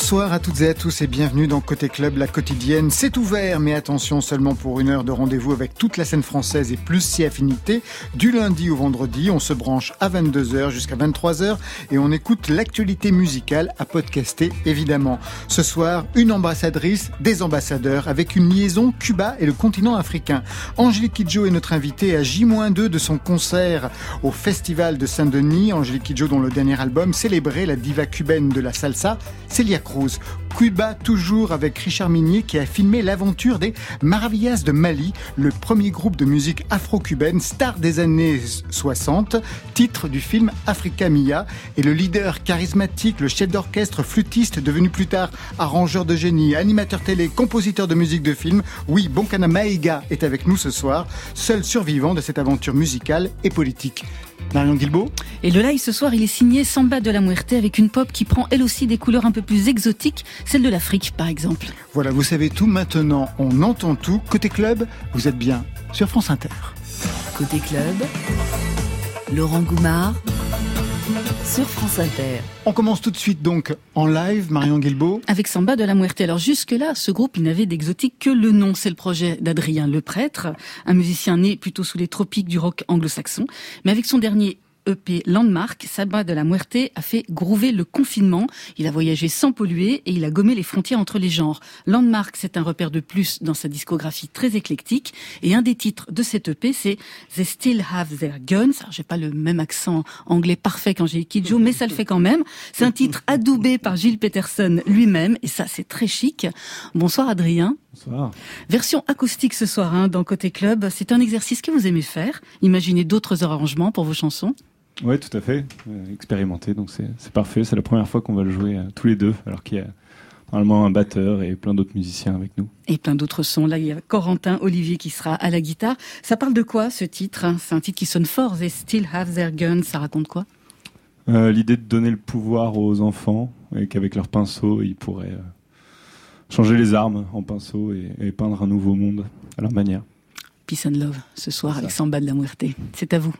Bonsoir à toutes et à tous et bienvenue dans Côté Club, la quotidienne. C'est ouvert, mais attention seulement pour une heure de rendez-vous avec toute la scène française et plus si affinité. Du lundi au vendredi, on se branche à 22h jusqu'à 23h et on écoute l'actualité musicale à podcaster évidemment. Ce soir, une ambassadrice, des ambassadeurs avec une liaison Cuba et le continent africain. Angélique Kidjo est notre invitée à J-2 de son concert au Festival de Saint-Denis. Angélique Kidjo dont le dernier album célébrait la diva cubaine de la salsa, Celia Cruz. Cuba toujours avec Richard Minier qui a filmé l'aventure des Maravillas de Mali, le premier groupe de musique afro-cubaine, star des années 60, titre du film Africa Mia, et le leader charismatique, le chef d'orchestre, flûtiste, devenu plus tard arrangeur de génie, animateur télé, compositeur de musique de film, oui, Bonkana Maïga est avec nous ce soir, seul survivant de cette aventure musicale et politique. Marion Guilbault. Et le live ce soir, il est signé Samba de la Muerte avec une pop qui prend elle aussi des couleurs un peu plus exotiques, celle de l'Afrique par exemple. Voilà, vous savez tout maintenant, on entend tout. Côté club, vous êtes bien sur France Inter. Côté club, Laurent Goumard sur France Inter. On commence tout de suite donc en live, Marion Guilbault. Avec Samba de la Muerte. Alors jusque-là, ce groupe, il n'avait d'exotique que le nom. C'est le projet d'Adrien Le Prêtre, un musicien né plutôt sous les tropiques du rock anglo-saxon. Mais avec son dernier EP Landmark, Saba de la Muerte a fait groover le confinement. Il a voyagé sans polluer et il a gommé les frontières entre les genres. Landmark, c'est un repère de plus dans sa discographie très éclectique. Et un des titres de cet EP, c'est They Still Have Their Guns. Alors, j'ai pas le même accent anglais parfait qu'Angélique Kidjo, mais ça le fait quand même. C'est un titre adoubé par Gilles Peterson lui-même. Et ça, c'est très chic. Bonsoir Adrien. Bonsoir. Version acoustique ce soir hein, dans Côté Club. C'est un exercice que vous aimez faire. Imaginez d'autres arrangements pour vos chansons. Oui, tout à fait. Euh, expérimenté, donc c'est parfait. C'est la première fois qu'on va le jouer euh, tous les deux, alors qu'il y a normalement un batteur et plein d'autres musiciens avec nous. Et plein d'autres sons. Là, il y a Corentin Olivier qui sera à la guitare. Ça parle de quoi ce titre hein? C'est un titre qui sonne fort. They still have their guns. Ça raconte quoi? Euh, L'idée de donner le pouvoir aux enfants et qu'avec leur pinceau, ils pourraient euh, changer les armes en pinceau et, et, peindre un nouveau monde à leur manière. Peace and love ce soir avec Samba de la Muerte. C'est à vous.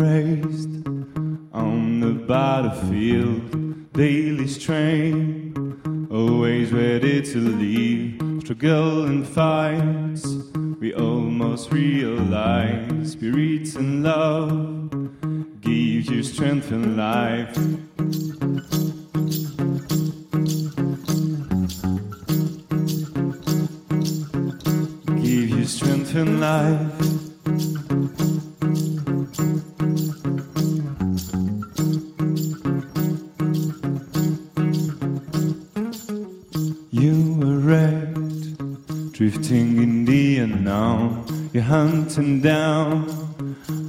Raised on the battlefield, daily strain, always ready to leave, struggle and fight. We almost realize spirits and love gives you strength and life. Give you strength in life. The unknown. You're hunting down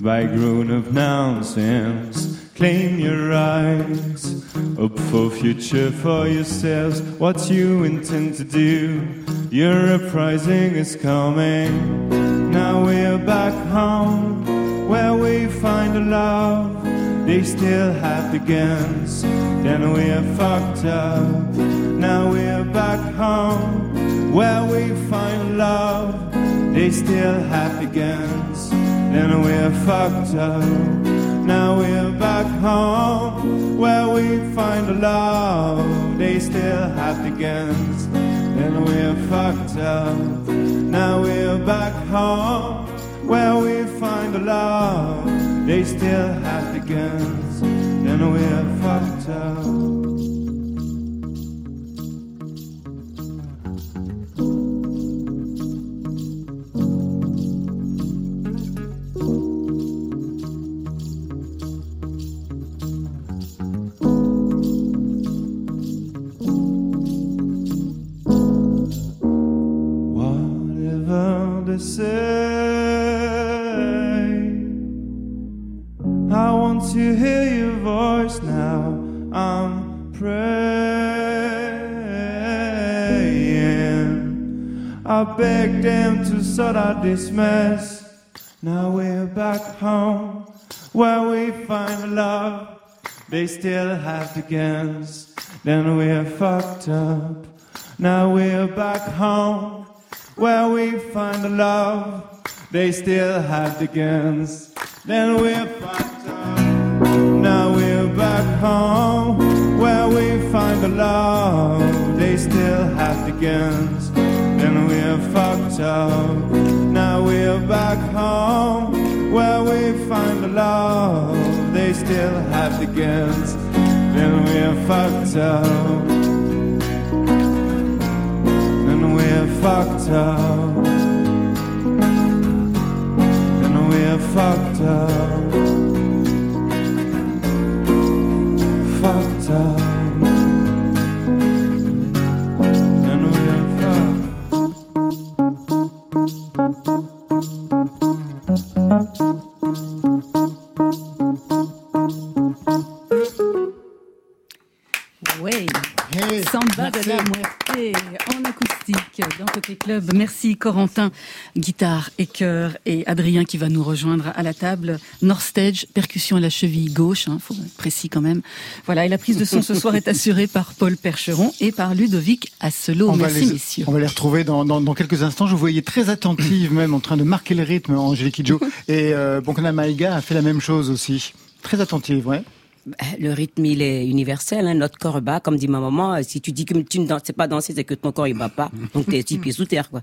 by grown up nonsense. Claim your rights, hope for future for yourselves. What you intend to do, your uprising is coming. Now we're back home, where we find a love. They still have the guns, then we're fucked up. Now we're back home, where we find love. They still have the guns, then we're fucked up. Now we're back home, where we find a love. They still have the guns, then we're fucked up. Now we're back home, where we find a love. They still have the guns, then we're fucked up. Beg them to sort out this mess. Now we're back home where we find love. They still have the guns. Then we're fucked up. Now we're back home where we find the love. They still have the guns. Then we're fucked up. Now we're back home where we find the love. They still have the guns. We're. Now we're back home where we find the love. They still have the guns. Then we're fucked up. Then we're fucked up. Then we're fucked up. Corentin, guitare et chœur et Adrien qui va nous rejoindre à la table. North Stage, percussion à la cheville gauche, hein, faut être précis quand même. Voilà, et la prise de son ce soir est assurée par Paul Percheron et par Ludovic Asselo. On va, Merci les, messieurs. on va les retrouver dans, dans, dans quelques instants. Je vous voyais très attentive, même en train de marquer le rythme, Angélique Kidjo. Et euh, Bonkana Maïga a fait la même chose aussi. Très attentive, ouais. Le rythme, il est universel. Hein. Notre corps bat, comme dit ma maman. euh, Si tu dis que tu ne danses sais pas danser, c'est que ton corps il bat pas. Donc t'es six pieds sous terre, quoi.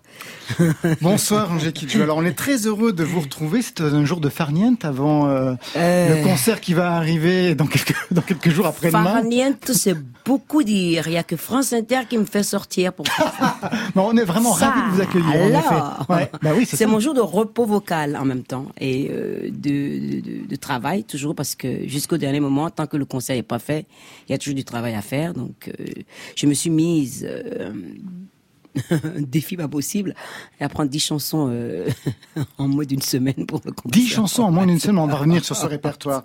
Bonsoir Angélique Kidjo. Alors on est très heureux de vous retrouver. C'est un jour de farniente avant euh, Euh. le concert qui va arriver dans quelques, dans quelques jours après-demain. Farniente, c'est beaucoup dire. Il y a que France Inter qui me fait sortir pour ça. Bon, on est vraiment Ça, ravis de vous accueillir. Ouais, bah oui, c'est mon jour de repos vocal en même temps et euh, de, de, de travail toujours parce que jusqu'au dernier moment, tant que le concert n'est pas fait, il y a toujours du travail à faire. Donc, euh, je me suis mise euh, un défi pas possible à apprendre 10 chansons euh, en moins d'une semaine pour le concert. Dix chansons en moins d'une semaine, on va revenir sur ce répertoire.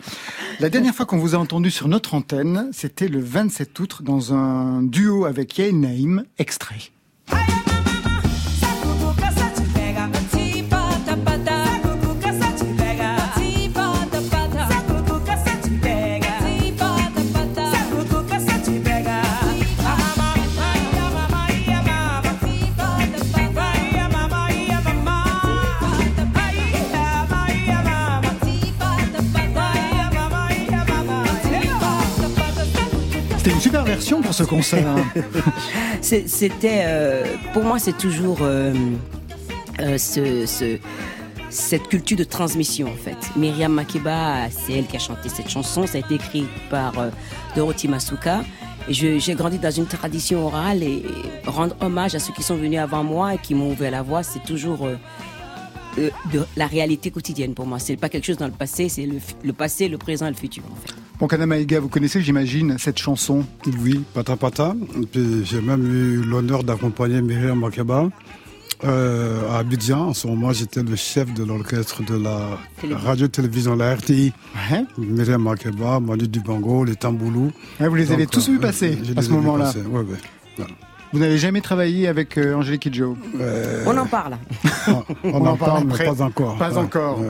La dernière fois qu'on vous a entendu sur notre antenne, c'était le 27 août dans un duo avec Yael Naïm, extrait. Pour ce concert. hein. C'était, euh, pour moi, c'est toujours euh, euh, ce, ce- cette culture de transmission en fait. Myriam Makeba, c'est elle qui a chanté cette chanson. Ça a été écrit par Dorothy Masuka. J'ai grandi dans une tradition orale et rendre hommage à ceux qui sont venus avant moi et qui m'ont ouvert la voie, c'est toujours de la réalité quotidienne pour moi. C'est pas quelque chose dans le passé, c'est le, le passé, le présent et le futur en fait. Bon, Kanamaïga, vous connaissez, j'imagine, cette chanson. Oui, Pata Pata. J'ai même eu l'honneur d'accompagner Myriam Makeba euh, à Abidjan. En ce moment, j'étais le chef de l'orchestre de la Télévision. radio-télévision, la RTI. Ouais. Myriam Makeba, Manu Dubango, les Tamboulous. Ouais, vous les avez tous euh, vus passer à ce moment-là. ouais. Vous n'avez jamais travaillé avec euh, Angélique Kidjo? Euh, On en parle. on, on en en parle parle, mais après. pas encore. Pas Ouais, encore. ouais.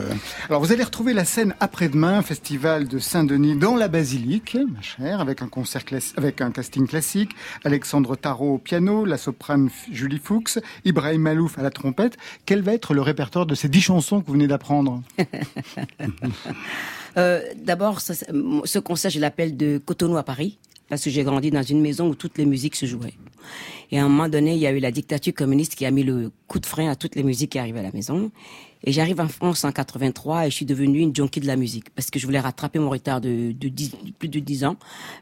Alors, vous allez retrouver la scène après-demain, festival de Saint-Denis dans la basilique, ma chère, avec un concert classi- avec un casting classique, Alexandre Tarot au piano, la soprane Julie Fuchs, Ibrahim Malouf à la trompette. Quel va être le répertoire de ces dix chansons que vous venez d'apprendre? Euh, D'abord, ce concert, je l'appelle de Cotonou à Paris, parce que j'ai grandi dans une maison où toutes les musiques se jouaient. Et à un moment donné, il y a eu la dictature communiste qui a mis le coup de frein à toutes les musiques qui arrivaient à la maison. Et j'arrive en France en 83 et je suis devenue une junkie de la musique parce que je voulais rattraper mon retard de, de 10 plus de 10 ans.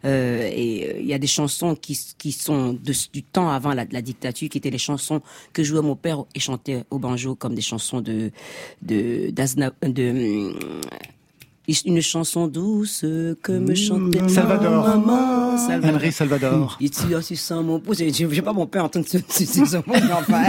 Euh, et euh, il y a des chansons qui, qui sont du temps avant la, dictature, qui étaient les chansons que jouait mon père et chantait au banjo comme des chansons de une chanson douce que me chantait Salvador. maman, Salvador. Henry Salvador. Il assis sans mon pouce. Je n'ai pas mon père en train de se- mais enfin.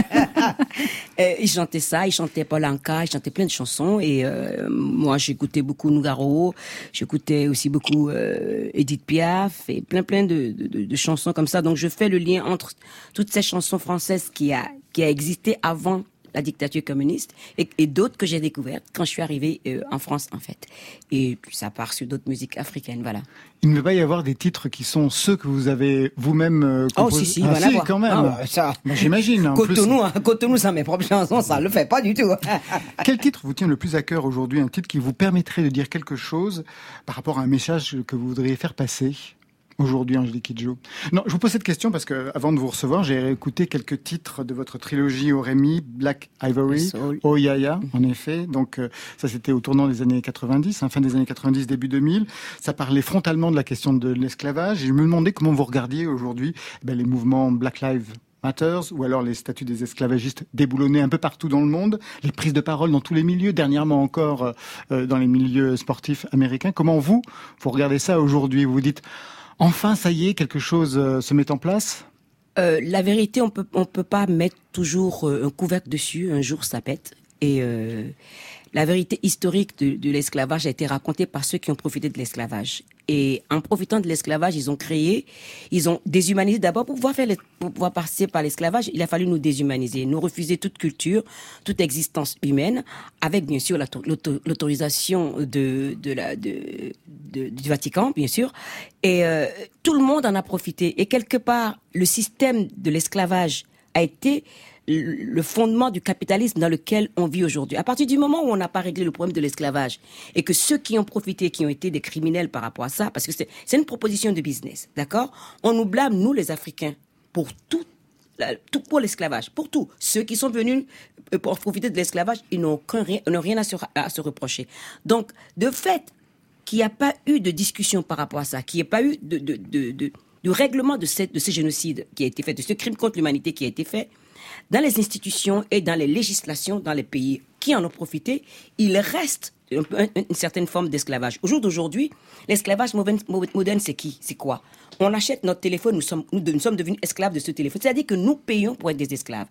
Et il chantait ça, il chantait Polanka, il chantait plein de chansons. Et euh, moi, j'écoutais beaucoup Nougaro, j'écoutais aussi beaucoup euh, Edith Piaf et plein plein de, de, de- de chansons comme ça. Donc je fais le lien entre toutes ces chansons françaises qui a qui a existé avant la dictature communiste, et, d'autres que j'ai découvertes quand je suis arrivée euh, en France, en fait. Et puis ça part sur d'autres musiques africaines, voilà. Il ne va pas y avoir des titres qui sont ceux que vous avez vous-même euh, composés. Oh, si, si, ah, si quand même. Ah, ça. J'imagine. Cotonou, hein, Cotonou, ça, mes propres chansons, ça le fait pas du tout. Quel titre vous tient le plus à cœur aujourd'hui? Un titre qui vous permettrait de dire quelque chose par rapport à un message que vous voudriez faire passer? Aujourd'hui, Angélique Kidjo Non, je vous pose cette question parce que avant de vous recevoir, j'ai écouté quelques titres de votre trilogie Rémi, Black Ivory, Oh Yaya, en effet. Donc euh, ça, c'était au tournant des années 90, hein, fin des années 90, début 2000. Ça parlait frontalement de la question de l'esclavage. Et je me demandais comment vous regardiez aujourd'hui eh ben, les mouvements Black Lives Matters, ou alors les statuts des esclavagistes déboulonnés un peu partout dans le monde, les prises de parole dans tous les milieux, dernièrement encore euh, euh, dans les milieux sportifs américains. Comment vous, vous regardez ça aujourd'hui? Vous vous dites, Enfin, ça y est, quelque chose euh, se met en place? Euh, La vérité, on peut, on peut pas mettre toujours euh, un couvercle dessus. Un jour, ça pète. La vérité historique de, l'esclavage a été racontée par ceux qui ont profité de l'esclavage. Et en profitant de l'esclavage, ils ont créé, ils ont déshumanisé. D'abord, pour pouvoir faire, pour pouvoir passer par l'esclavage, il a fallu nous déshumaniser, nous refuser toute culture, toute existence humaine, avec bien sûr l'autorisation de, de la, de, du Vatican, bien sûr. Et euh, tout le monde en a profité. Et quelque part, le système de l'esclavage a été le fondement du capitalisme dans lequel on vit aujourd'hui. À partir du moment où on n'a pas réglé le problème de l'esclavage et que ceux qui ont profité, qui ont été des criminels par rapport à ça, parce que c'est une proposition de business, d'accord? On nous blâme, nous les Africains, pour tout pour l'esclavage, pour tout. Ceux qui sont venus euh, pour profiter de l'esclavage, ils n'ont rien, à, se, reprocher. Donc, de fait qu'il n'y a pas eu de discussion par rapport à ça, qu'il n'y ait pas eu de, règlement de, de ce génocide qui a été fait, de ce crime contre l'humanité qui a été fait, dans les institutions et dans les législations dans les pays qui en ont profité, il reste une, certaine forme d'esclavage. Au jour d'aujourd'hui, l'esclavage moderne, c'est qui? C'est quoi? On achète notre téléphone, nous sommes, devenus esclaves de ce téléphone. C'est-à-dire que nous payons pour être des esclaves.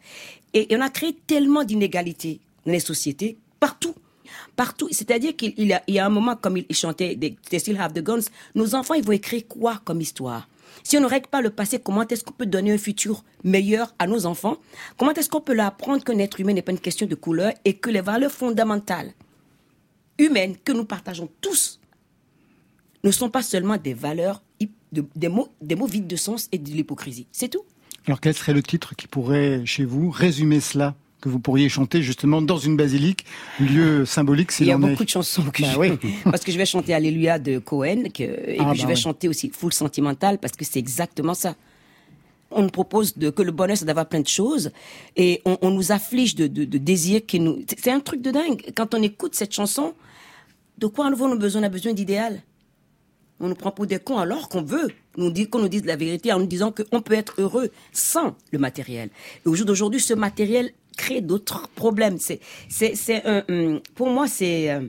Et, on a créé tellement d'inégalités dans les sociétés, partout partout. C'est-à-dire qu'il y, a un moment, comme il, chantait They Still Have the Guns, nos enfants, ils vont écrire quoi comme histoire? Si on ne règle pas le passé, comment est-ce qu'on peut donner un futur meilleur à nos enfants? Comment est-ce qu'on peut leur apprendre qu'un être humain n'est pas une question de couleur et que les valeurs fondamentales humaines que nous partageons tous ne sont pas seulement des valeurs, des, mots, des mots vides de sens et de l'hypocrisie? C'est tout. Alors quel serait le titre qui pourrait, chez vous, résumer cela? Que vous pourriez chanter justement dans une basilique, lieu symbolique Il y a beaucoup de chansons que bah je... parce que je vais chanter Alléluia de Cohen que... et ah, puis je bah vais chanter aussi Full Sentimental parce que c'est exactement ça. On nous propose de, que le bonheur c'est d'avoir plein de choses et on, nous afflige de, de, de désirs qui nous. C'est un truc de dingue. Quand on écoute cette chanson, de quoi à nouveau a besoin On a besoin d'idéal? On nous prend pour des cons alors qu'on veut nous qu'on nous dise la vérité en nous disant qu'on peut être heureux sans le matériel. Et au jour d'aujourd'hui, ce matériel crée d'autres problèmes. C'est, c'est, c'est pour moi, c'est euh,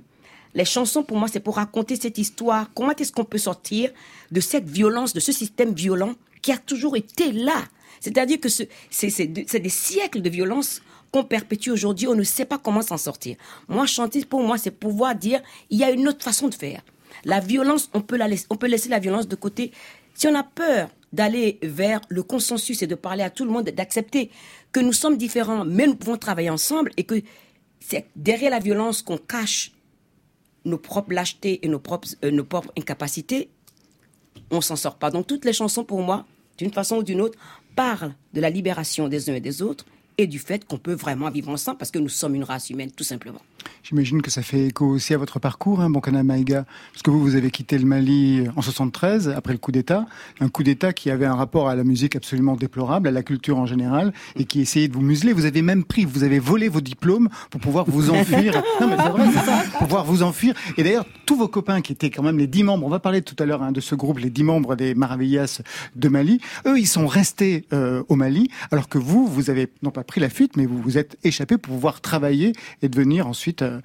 les chansons. Pour moi, c'est pour raconter cette histoire. Comment est-ce qu'on peut sortir de cette violence, de ce système violent qui a toujours été là? C'est-à-dire que c'est, c'est des siècles de violence qu'on perpétue aujourd'hui. On ne sait pas comment s'en sortir. Moi, chanter pour moi, c'est pouvoir dire il y a une autre façon de faire. La violence, on peut la laisser, on peut laisser la violence de côté. Si on a peur d'aller vers le consensus et de parler à tout le monde, d'accepter que nous sommes différents, mais nous pouvons travailler ensemble et que c'est derrière la violence qu'on cache nos propres lâchetés et nos propres, euh, incapacités, on s'en sort pas. Donc toutes les chansons, pour moi, d'une façon ou d'une autre, parlent de la libération des uns et des autres et du fait qu'on peut vraiment vivre ensemble parce que nous sommes une race humaine, tout simplement. J'imagine que ça fait écho aussi à votre parcours, hein, Bonkana Maïga, parce que vous, vous avez quitté le Mali en 73, après le coup d'État, un coup d'État qui avait un rapport à la musique absolument déplorable, à la culture en général, et qui essayait de vous museler. Vous avez même pris, vous avez volé vos diplômes pour pouvoir vous enfuir. non mais c'est vrai, pour pouvoir vous enfuir. Et d'ailleurs, tous vos copains qui étaient quand même les dix membres, on va parler tout à l'heure hein, de ce groupe, les dix membres des Maravillas de Mali, eux, ils sont restés euh, au Mali, alors que vous, vous avez non pas pris la fuite, mais vous vous êtes échappé pour pouvoir travailler et devenir ensuite euh,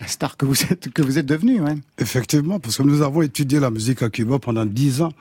la star que vous êtes, que vous êtes devenu. Effectivement, parce que nous avons étudié la musique à Cuba pendant dix ans.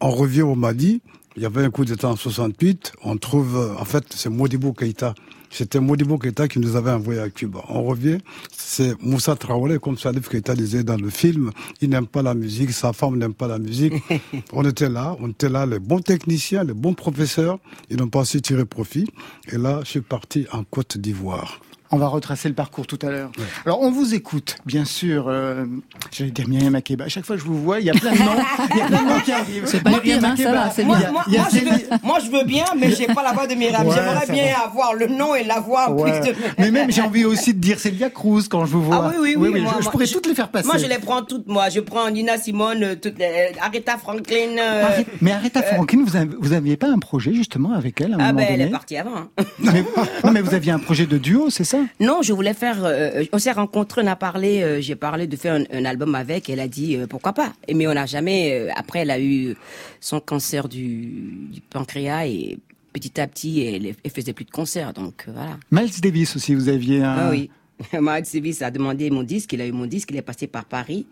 On revient au Mali. Il y avait un coup d'État en 68. On trouve, euh, en fait, c'est Modibo Keïta. C'était Modibo Keïta qui nous avait envoyé à Cuba. On revient, c'est Moussa Traoré, comme Salif Keïta disait dans le film. Il n'aime pas la musique, sa femme n'aime pas la musique. on était là, on était là, les bons techniciens, les bons professeurs. Ils n'ont pas su tirer profit. Et là, je suis parti en Côte d'Ivoire. On va retracer le parcours tout à l'heure. Alors, on vous écoute, bien sûr. Euh, J'allais dire Myriam Makeba. À chaque fois que je vous vois, il y a plein de noms, il y a plein de noms qui arrivent. C'est pas pire, hein, ça va, c'est Moi, bien. moi, je veux, moi, je veux bien, mais j'ai pas la voix de Myriam. Ouais, J'aimerais bien avoir le nom et la voix Ouais. plus de Mais même, j'ai envie aussi de dire Celia Cruz quand je vous vois. Ah oui, oui, oui. moi, je, je moi, pourrais toutes les faire passer. Moi, je les prends toutes, moi. Je prends Nina Simone, euh, toutes les, euh, Aretha Franklin. euh, Arrête- Mais Aretha Franklin, vous, avez- vous aviez pas un projet justement avec elle à un ah moment ben, elle est partie avant. hein. mais, non, mais vous aviez un projet de duo, c'est ça? Non, je voulais faire. euh, on s'est rencontrés, on a parlé. euh, J'ai parlé de faire un, un album avec. Elle a dit euh, pourquoi pas. Et mais on n'a jamais. euh, après, elle a eu son cancer du, du pancréas et petit à petit, elle, elle faisait plus de concerts. Donc euh, voilà. Miles Davis aussi, vous aviez un. Ah oui. Miles Davis a demandé mon disque, il a eu mon disque, il est passé par Paris.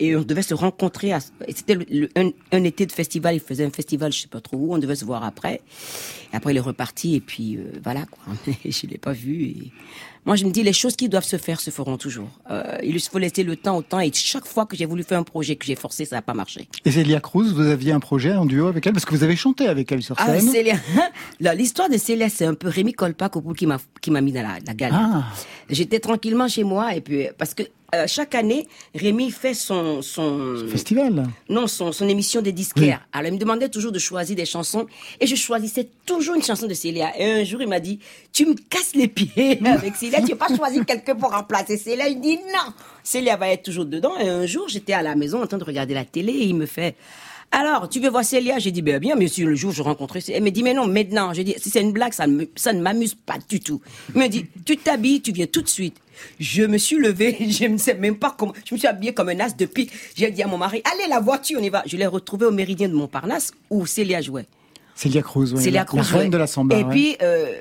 Et on devait se rencontrer. à- C'était un, un été de festival, il faisait un festival, je sais pas trop où, on devait se voir après. Et après, il est reparti, et puis euh, voilà, quoi. je l'ai pas vu. Et... Moi, je me dis, les choses qui doivent se faire se feront toujours. Euh, il faut laisser le temps au temps, et chaque fois que j'ai voulu faire un projet que j'ai forcé, ça n'a pas marché. Et Celia Cruz, vous aviez un projet en duo avec elle? Parce que vous avez chanté avec elle sur Ah, scène. Célia. Là, L'histoire de Célia, c'est un peu Rémi Colpac au bout qui m'a qui m'a mis dans la, la galère. Ah. J'étais tranquillement chez moi et puis parce que euh, chaque année, Rémi fait son son Festival. non son son émission des disquaires. Alors il me demandait toujours de choisir des chansons et je choisissais toujours une chanson de Célia. Et un jour il m'a dit tu me casses les pieds avec Célia, tu veux pas choisir quelqu'un pour remplacer Célia Il dit non, Célia va être toujours dedans. Et un jour j'étais à la maison en train de regarder la télé et il me fait alors, tu veux voir Célia? J'ai dit, ben bien, mais le jour où je rencontrais Célia. Elle me dit, mais non, maintenant. J'ai dit, si c'est une blague, ça, ne me- ça ne m'amuse pas du tout. Il me dit, tu t'habilles, tu viens tout de suite. Je me suis levée, je ne sais même pas comment. Je me suis habillée comme un as depuis. J'ai dit à mon mari, allez, la voiture, on y va. Je l'ai retrouvée au méridien de Montparnasse où Célia jouait. Celia Cruz, oui. Célia Cruz la reine de la samba. Et ouais. puis, euh,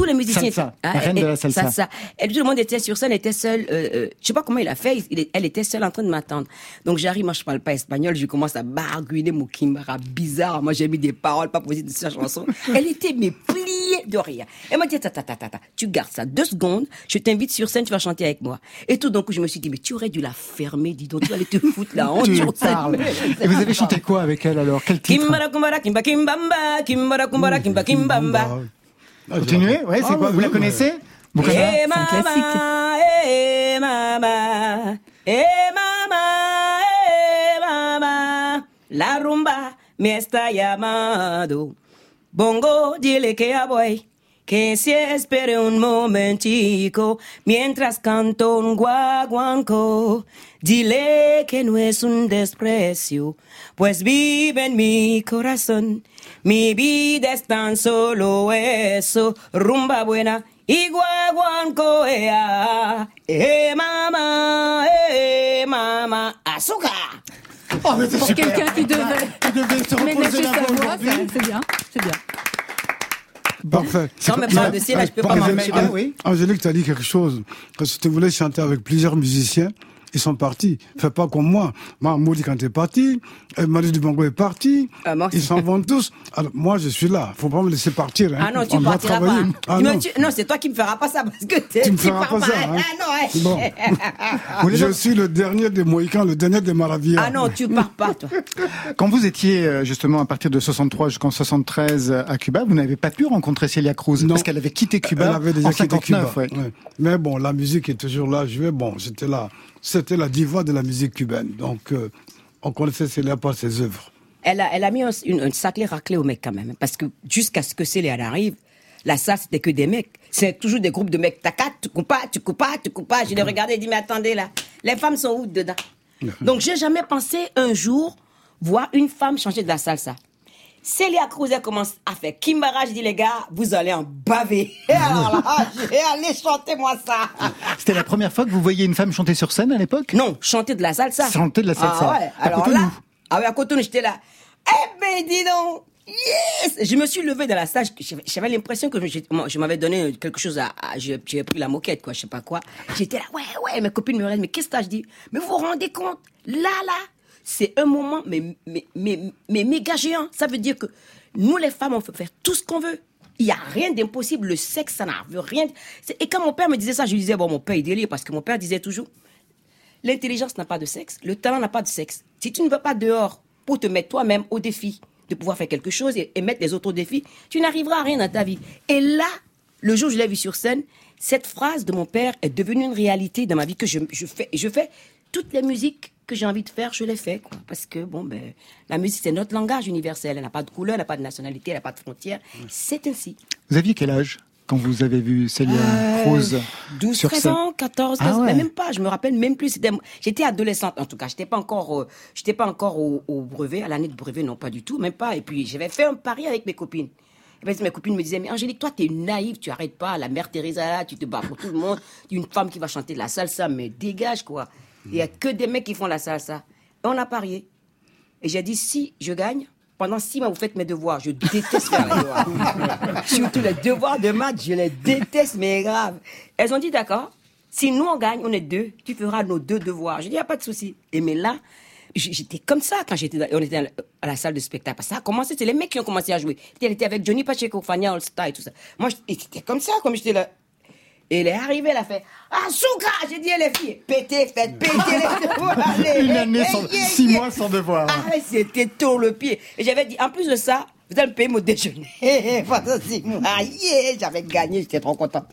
tous les musiciens. Salsa, Ah, la reine et- de la salsa. Et tout le monde était sur scène, était seul. Euh, euh, je sais pas comment il a fait. il elle était seule en train de m'attendre. Donc j'arrive, moi je parle pas espagnol, je commence à barguiner mon kimbara bizarre. Moi j'ai mis des paroles pas possibles de sa chanson. Elle était mais pliée de rire. Elle m'a dit ta ta ta ta ta, tu gardes ça deux secondes. Je t'invite sur scène, tu vas chanter avec moi. Et tout d'un coup je me suis dit mais tu aurais dû la fermer, dis donc tu allais te foutre la honte Tu sur parles. Et vous avez chanté quoi avec elle alors? Quel titre? Kimbara kumbara kimba kimbamba, kimbara kumbara kimba kimbamba. Ah, Continuez Ouais, c'est Ah, quoi ouais, Vous la ouais, connaissez Vous connaissez Eh c'est un mama, eh mama, eh mama, eh mama, la rumba me está llamando. Bongo, dile que ya voy, que se espere un momentico mientras canto un guaguanco. Dile que no es un desprecio, pues vive en mi corazón. Mi vida es tan solo eso, rumba buena y guaguanco, ea. Eh, mamá, eh, mamá, azúcar. Oh, mais c'est Pour quelqu'un qui devait Vous devez se reposer aujourd'hui. c'est bien, c'est bien. Parfait. Sans me parler de Célia, je peux pas. Angélique, oui. Angélique, tu as dit quelque chose. Parce que tu voulais chanter avec plusieurs musiciens. Ils sont partis. Fais pas comme moi. Moi, Maudit, quand est parti, euh, Manu Dubongo est parti. Ah, Ils s'en vont tous. Alors, moi, je suis là. Faut pas me laisser partir. Hein. Ah non, tu On partiras pas. Ah non. tu- non, c'est toi qui me feras pas ça parce que Tu me feras pars pas ça, hein. Ah non, ouais. Bon. je suis le dernier des Mohicans, le dernier des Maravillas. Ah non, tu pars pas, toi. Quand vous étiez euh, justement à partir de 63 jusqu'en 73 euh, à Cuba, vous n'avez pas pu rencontrer Celia Cruz Non. parce qu'elle avait quitté Cuba Elle avait déjà en quitté 59. Cuba. ouais. Ouais. Mais bon, la musique est toujours là. Je vais, bon, c'était là. C'était la diva de la musique cubaine. Donc, euh, on connaissait Célia par ses œuvres. Elle a, elle a mis un, une, un sacré raclé au mec quand même. Parce que jusqu'à ce que Célia arrive, la salle, c'était que des mecs. C'est toujours des groupes de mecs. Tacat, tu coupes pas, tu coupes pas, tu coupes pas. Je les regardais et dit, mais attendez là, les femmes sont où dedans? Donc, j'ai jamais pensé un jour voir une femme changer de la salsa. Célia Cruz commence à faire Kimbara, je dis les gars, vous allez en baver. Et alors là, aller chanter moi ça. C'était la première fois que vous voyiez une femme chanter sur scène à l'époque? Non, chanter de la salsa. Chanter de la salsa. Ah ouais, À alors Cotonou. là, ah ouais, à Cotonou, j'étais là. Eh ben, dis donc, yes Je me suis levé dans la salle, j'avais- j'avais l'impression que je, m'avais donné quelque chose à, à- j'ai j'ai pris la moquette, quoi, je sais pas quoi. J'étais là, ouais, ouais, mes copines me regardent, mais qu'est-ce que t'as? Je dis, mais vous vous rendez compte, là, là, c'est un moment, mais, mais, mais, mais méga géant. Ça veut dire que nous, les femmes, on peut faire tout ce qu'on veut. Il n'y a rien d'impossible. Le sexe, ça n'a rien. Et quand mon père me disait ça, je lui disais, bon, mon père, il délire, parce que mon père disait toujours, L'intelligence n'a pas de sexe, le talent n'a pas de sexe. Si tu ne vas pas dehors pour te mettre toi-même au défi de pouvoir faire quelque chose et, et mettre les autres au défi, tu n'arriveras à rien dans ta vie. Et là, le jour où je l'ai vu sur scène, cette phrase de mon père est devenue une réalité dans ma vie que je, je fais. Je fais toutes les musiques que j'ai envie de faire, je les fais, quoi. Parce que, bon, ben, la musique, c'est notre langage universel. Elle n'a pas de couleur, elle n'a pas de nationalité, elle n'a pas de frontières. C'est ainsi. Vous aviez quel âge quand vous avez vu Célia euh, Cruz 12, sur 13 ans, 14, 15, ah même pas, je me rappelle même plus. J'étais adolescente en tout cas, j'étais pas encore, euh, j'étais pas encore au, brevet, à l'année de brevet, non pas du tout, même pas. Et puis j'avais fait un pari avec mes copines. Et puis, mes copines me disaient, mais Angélique, toi, tu es naïve, tu arrêtes pas. La mère Teresa, là, tu te bats pour tout le monde. Une femme qui va chanter de la salsa, mais dégage, quoi. Il y a que des mecs qui font la salsa. Et on a parié. Et j'ai dit, si je gagne, pendant six mois, vous faites mes devoirs. Je déteste faire les devoirs. Surtout les devoirs de maths, je les déteste, mais grave. Elles ont dit, d'accord, si nous on gagne, on est deux, tu feras nos deux devoirs. Je dis, il n'y a pas de souci. Et mais là, j'étais comme ça quand j'étais, on était à la salle de spectacle. Ça a commencé, c'est les mecs qui ont commencé à jouer. Elle était avec Johnny Pacheco, Fania All Star et tout ça. Moi, j'étais comme ça, comme j'étais là. Et elle est arrivée, elle a fait Ah, Souka J'ai dit, les filles, pétez, faites péter les devoirs. Une année, sans, six mois sans devoir. Ah, c'était tour le pied. Et j'avais dit, en plus de ça, vous allez me payer mon déjeuner. Pendant six mois, j'avais gagné, j'étais trop content.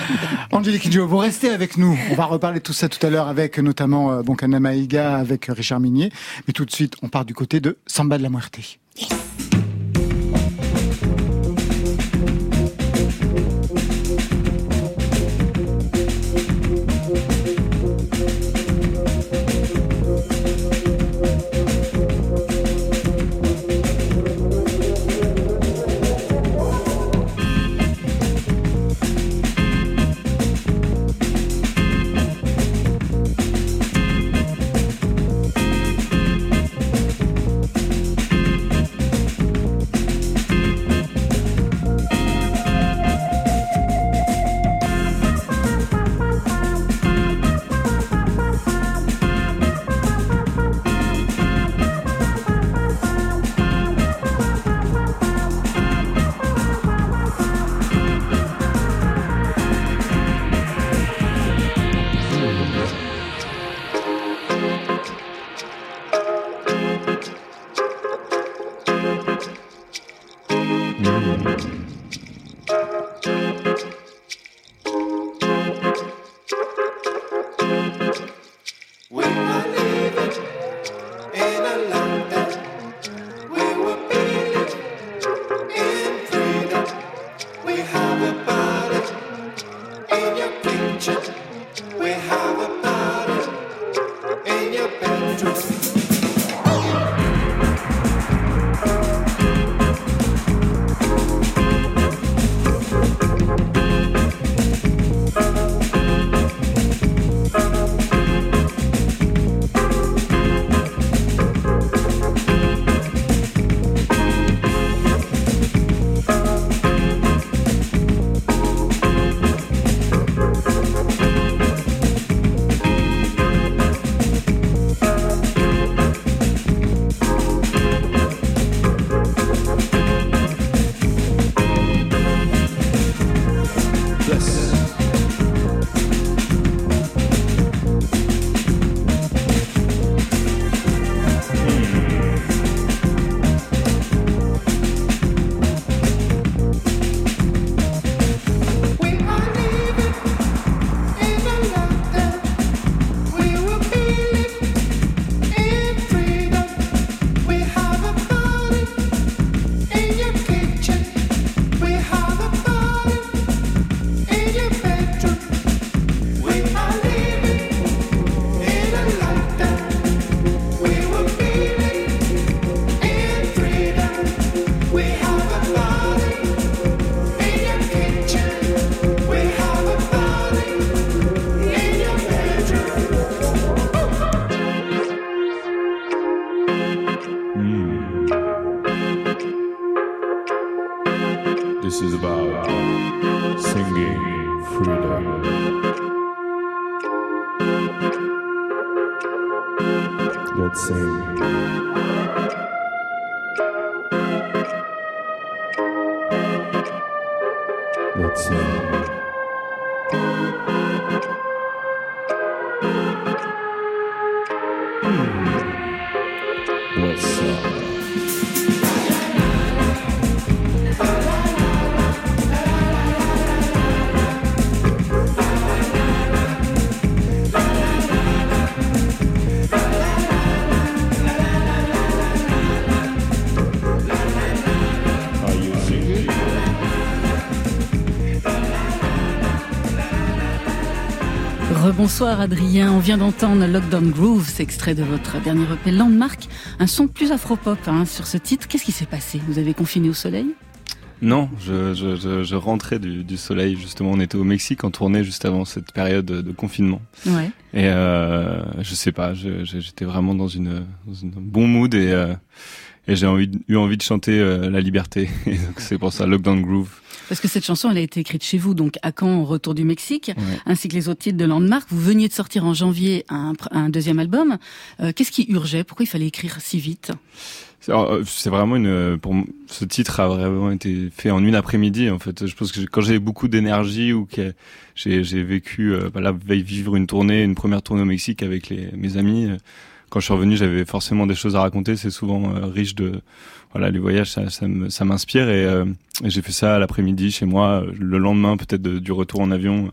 Angélique Kidjo, vous restez avec nous. On va reparler de tout ça tout à l'heure avec notamment euh, Bonkana Maïga, avec Richard Minier. Mais tout de suite, on part du côté de Samba de la Muerte. 我们。This is about singing freedom. Let's sing. Let's sing. Rebonsoir Adrien, on vient d'entendre Lockdown Groove, c'est extrait de votre dernier EP Landmark, un son plus afro-pop hein, sur ce titre. Qu'est-ce qui s'est passé? Vous avez confiné au soleil? Non, je, je, je, rentrais du, du, soleil justement. On était au Mexique en tournée juste avant cette période de confinement. Ouais. Et euh, je sais pas, j'étais vraiment dans une, dans une bon mood et euh, et j'ai eu envie de chanter euh, la liberté. Et donc c'est pour ça Lockdown Groove. Parce que cette chanson, elle a été écrite chez vous, donc à Caen, au retour du Mexique, ainsi que les autres titres de Landmark. Vous veniez de sortir en janvier un, un deuxième album. Euh, Qu'est-ce qui urgeait? Pourquoi il fallait écrire si vite? Euh, c'est vraiment une. Pour ce titre a vraiment été fait en une après-midi. En fait, je pense que quand j'ai beaucoup d'énergie ou que j'ai vécu, euh, bah là, vivre une tournée, une première tournée au Mexique avec les, mes amis. Euh, quand je suis revenu, j'avais forcément des choses à raconter. C'est souvent euh, riche de, voilà, les voyages, ça, ça m'inspire et, et j'ai fait ça l'après-midi chez moi, le lendemain peut-être du retour en avion.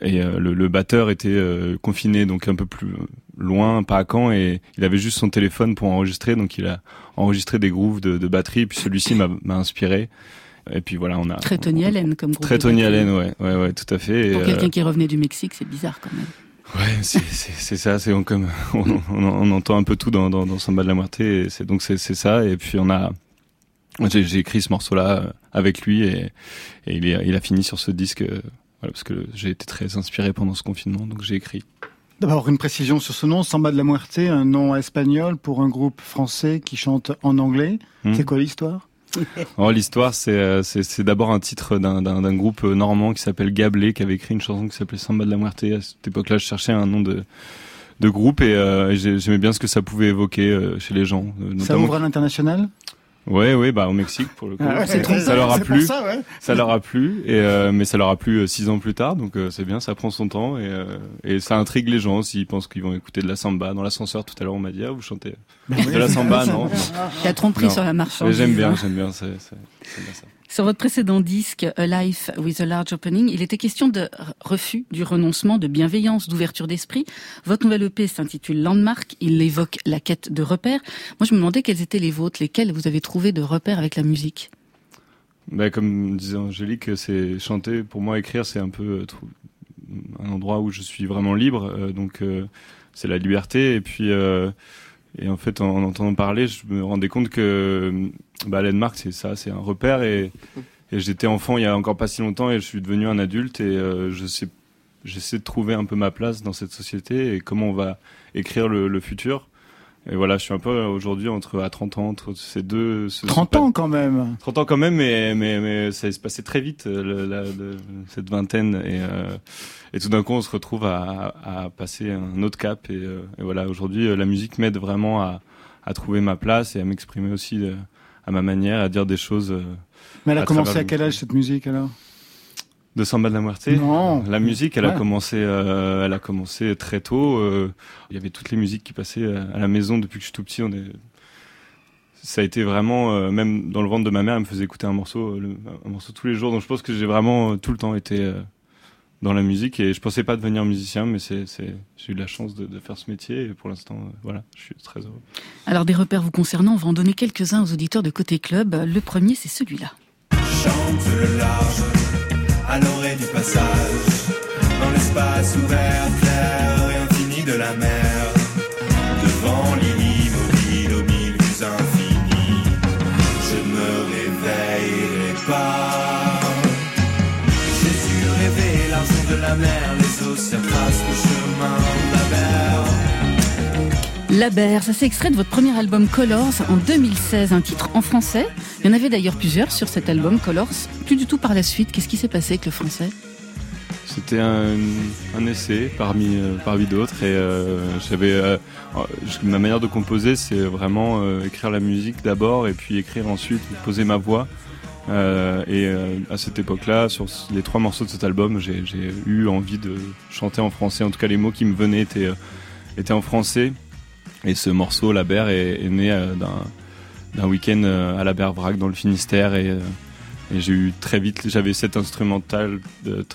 Et euh, le, le, batteur était euh, confiné donc un peu plus loin, pas à Caen, et il avait juste son téléphone pour enregistrer, donc il a enregistré des grooves de, de batterie, puis celui-ci m'a inspiré. Et puis voilà, on a très Tony Allen comme groupe. Très Tony Allen, ouais, ouais, ouais, tout à fait. Pour quelqu'un euh, qui revenait du Mexique, c'est bizarre quand même. Ouais, c'est ça, c'est comme on, on, on, entend un peu tout dans, dans, dans Samba de la Muerte, et c'est donc c'est ça. Et puis on a, j'ai écrit ce morceau-là avec lui, et, et il, est, il a fini sur ce disque voilà, parce que j'ai été très inspiré pendant ce confinement, donc j'ai écrit. D'abord, une précision sur ce nom, Samba de la Muerte, un nom espagnol pour un groupe français qui chante en anglais. Hmm. C'est quoi l'histoire? oh, L'histoire, euh, c'est d'abord un titre d'un groupe normand qui s'appelle Gablé, qui avait écrit une chanson qui s'appelait Samba de la Muerte. À cette époque-là, je cherchais un nom de, de groupe et euh, j'aimais bien ce que ça pouvait évoquer euh, chez les gens. Ça ouvre à l'international? Ouais, ouais, bah au Mexique pour le coup. Ah ça leur a plu. Ça, ouais. ça, leur a plu, et euh, mais ça leur a plu euh, six ans plus tard, donc euh, c'est bien, ça prend son temps et, et ça intrigue les gens s'ils pensent qu'ils vont écouter de la samba. Dans l'ascenseur tout à l'heure, on m'a dit ah vous chantez de la samba, non T'as tromperie sur la marche. J'aime bien, j'aime bien, c'est bien ça. Sur votre précédent disque, A Life with a Large Opening, il était question de refus, du renoncement, de bienveillance, d'ouverture d'esprit. Votre nouvelle EP s'intitule Landmark. Il évoque la quête de repères. Moi, je me demandais quels étaient les vôtres, lesquels vous avez trouvé de repères avec la musique. Ben, comme disait Angélique, c'est chanter. Pour moi, écrire, c'est un peu euh, un endroit où je suis vraiment libre. Euh, donc, euh, c'est la liberté. Et puis, et en fait, en, entendant parler, je me rendais compte que bah, Landmark, c'est ça, c'est un repère. Et, et j'étais enfant il y a encore pas si longtemps et je suis devenu un adulte et euh, je sais, j'essaie de trouver un peu ma place dans cette société et comment on va écrire le, le futur. Et voilà, je suis un peu aujourd'hui entre à 30 ans entre ces deux. Ce, 30 ans quand même. 30 ans quand même, mais mais mais ça se passait très vite le, la, cette vingtaine et euh, et tout d'un coup on se retrouve à, à passer un autre cap et, euh, et voilà aujourd'hui euh, la musique m'aide vraiment à à trouver ma place et à m'exprimer aussi euh, à ma manière, à dire des choses. mais elle a commencé à quel âge cette musique alors? De Samba de la Muerte. Non. La musique, elle a commencé, euh, elle a commencé très tôt. Euh, il y avait toutes les musiques qui passaient euh, à la maison depuis que je suis tout petit. On est... Ça a été vraiment, même dans le ventre de ma mère, elle me faisait écouter un morceau, un morceau tous les jours. Donc je pense que j'ai vraiment tout le temps été dans la musique et je pensais pas devenir musicien, mais c'est, j'ai eu la chance de, de, faire ce métier et pour l'instant, voilà, je suis très heureux. Alors des repères vous concernant, on va en donner quelques-uns aux auditeurs de Côté Club. Le premier, c'est celui-là. Chante le large à l'orée du passage, dans l'espace ouvert, clair et infini de la mer, La Berre, ça c'est extrait de votre premier album Colors en 2016, un titre en français. Il y en avait d'ailleurs plusieurs sur cet album Colors, plus du tout par la suite. Qu'est-ce qui s'est passé avec le français? C'était un, essai parmi, euh, d'autres euh, j'avais euh, ma manière de composer, c'est vraiment écrire la musique d'abord et puis écrire ensuite, poser ma voix. et à cette époque-là, sur les trois morceaux de cet album, j'ai eu envie de chanter en français. En tout cas, les mots qui me venaient étaient en français. Et ce morceau, La Berre, est, né euh, d'un week-end euh, à la Berre Vrac dans le Finistère et, euh, et j'ai eu très vite, j'avais cet instrumental de,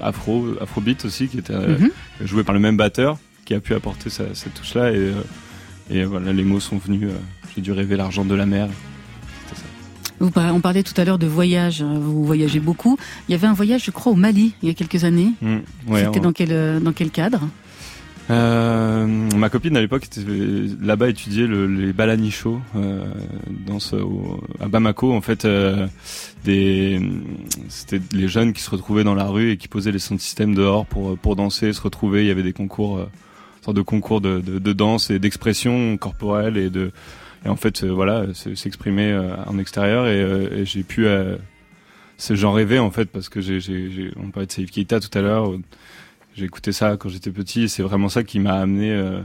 afro, afrobeat aussi qui était mhm. joué par le même batteur qui a pu apporter cette touche-là et, et voilà, les mots sont venus. j'ai dû rêver l'argent de la mer. on parlait tout à l'heure de voyage. Hein, vous voyagez beaucoup. Il y avait un voyage, je crois, au Mali il y a quelques années. Mmh, C'était dans quel dans quel cadre? Euh, ma copine à l'époque était là-bas étudier le, les balanichos euh, dans ce, à Bamako en fait euh, des c'était les jeunes qui se retrouvaient dans la rue et qui posaient les sons de dehors pour pour danser se retrouver. Il y avait des concours euh, sorte de concours de, de, de danse et d'expression corporelle et de et en fait euh, voilà s'exprimer euh, en extérieur. Et, et j'ai pu j'en rêvais en fait parce que j'ai on parlait de Saïf tout à l'heure j'ai écouté ça quand j'étais petit et c'est vraiment ça qui m'a amené euh,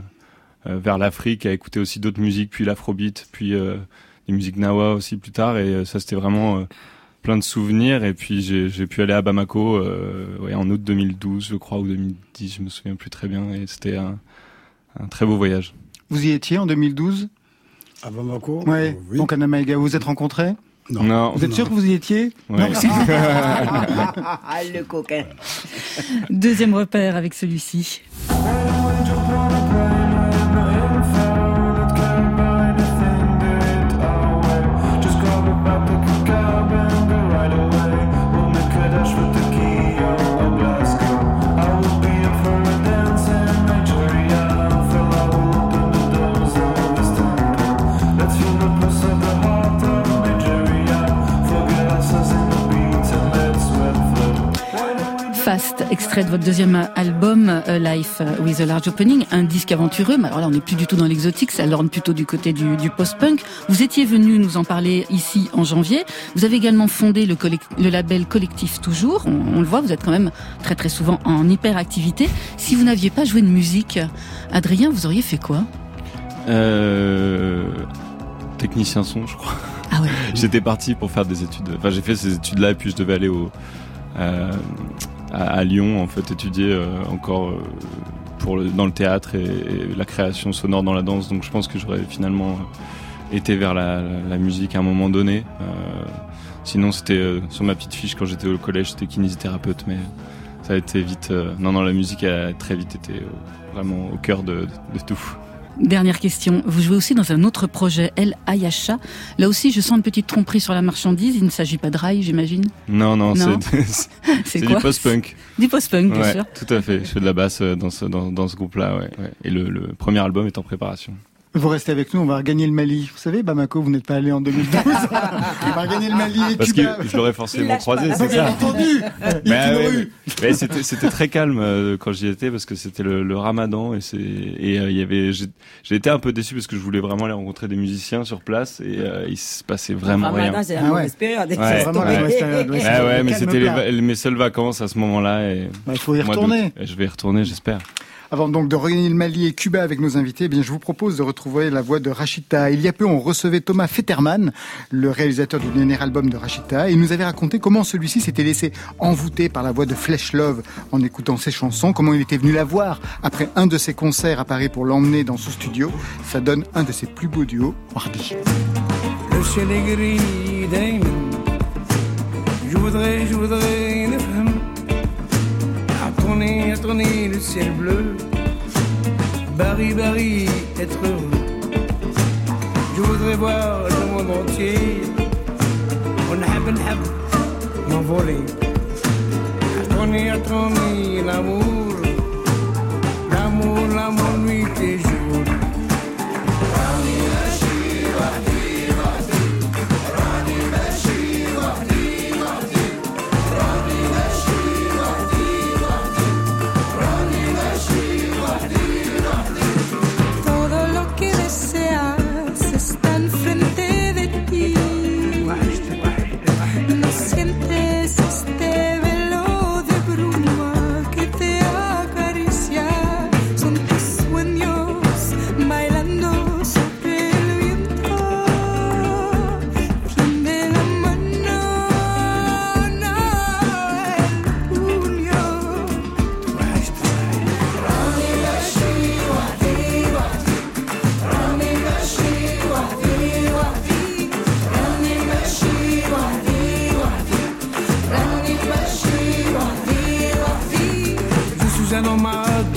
euh, vers l'Afrique, à écouter aussi d'autres musiques, puis l'afrobeat, puis euh, des musiques nawa aussi plus tard. Et ça, c'était vraiment plein de souvenirs. Et puis j'ai pu aller à Bamako ouais, en août 2012, je crois, ou 2010, je me souviens plus très bien. Et c'était un, un très beau voyage. Vous y étiez en 2012 À Bamako? Ouais. Oui. Donc à Namaïga, vous vous êtes rencontrés? Non. Vous êtes sûr que vous y étiez ouais. Le coquin. Deuxième repère avec celui-ci. Votre deuxième album Life with a Large Opening, un disque aventureux. Mais alors là, on n'est plus du tout dans l'exotique, ça l'orne plutôt du côté du, du post-punk. Vous étiez venu nous en parler ici en janvier. Vous avez également fondé le, le label Collectif Toujours. On, on, le voit, vous êtes quand même très très souvent en hyperactivité. Si vous n'aviez pas joué de musique, Adrien, vous auriez fait quoi? Euh... Technicien son, je crois. Ah ouais. J'étais parti pour faire des études. Enfin, j'ai fait ces études-là et puis je devais aller au euh, à, Lyon en fait étudier euh, encore euh, pour dans le théâtre et, la création sonore dans la danse. Donc je pense que j'aurais finalement été vers la, musique à un moment donné. sinon c'était sur ma petite fiche quand j'étais au collège, j'étais kinésithérapeute, mais ça a été vite. non non la musique a très vite été vraiment au cœur de tout. Dernière question. Vous jouez aussi dans un autre projet, El Ayasha. Là aussi, je sens une petite tromperie sur la marchandise. Il ne s'agit pas de rail, j'imagine Non, non, non. c'est du post-punk. Du post-punk, bien ouais, sûr. Tout à fait. Je fais de la basse dans ce, dans, dans ce groupe-là. Ouais, ouais. Et le, le premier album est en préparation. Vous restez avec nous, on va regagner le Mali. Vous savez, Bamako, vous n'êtes pas allé en 2012. on va regagner le Mali et Parce Cuba. que je l'aurais forcément croisé, c'est ça. entendu. Mais, ouais, mais c'était, très calme euh, quand j'y étais parce que c'était le, le, Ramadan et c'est et euh, il y avait j'ai, été un peu déçu parce que je voulais vraiment aller rencontrer des musiciens sur place et euh, il se passait vraiment Ramadan, rien. C'est la ah ouais. période. Ouais. C'est vraiment la mauvaise période. Ouais, ah ouais, mais c'était mes seules vacances à ce moment-là et. Bah, il faut y retourner. Je vais y retourner, j'espère. Avant donc de regagner le Mali et Cuba avec nos invités, eh bien je vous propose de retrouver la voix de Rachita. Il y a peu, on recevait Thomas Fetterman, le réalisateur du dernier album de Rachita. Il nous avait raconté comment celui-ci s'était laissé envoûter par la voix de Flesh Love en écoutant ses chansons, comment il était venu la voir après un de ses concerts à Paris pour l'emmener dans son studio. Ça donne un de ses plus beaux duos, Hardy. Le ciel Je voudrais, je voudrais tourner, à tourner le ciel bleu. Barry, Barry, être heureux. Je voudrais voir le monde entier. On happen, happen, m'envoler. À tourner, à tourner l'amour. L'amour, l'amour, nuit et jour.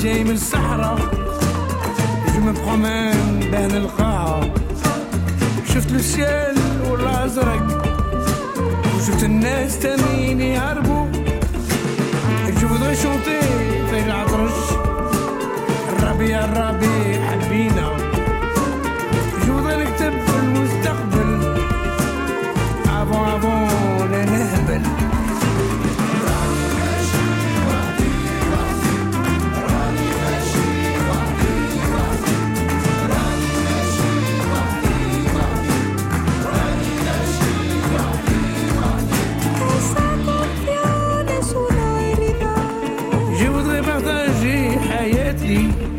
جاي من الصحراء je me promène بين القاعة شفت السيل والأزرق وشفت الناس تانيين يهربوا je voudrais chanter في العطرش الربيع الربيع حبينا Brasil.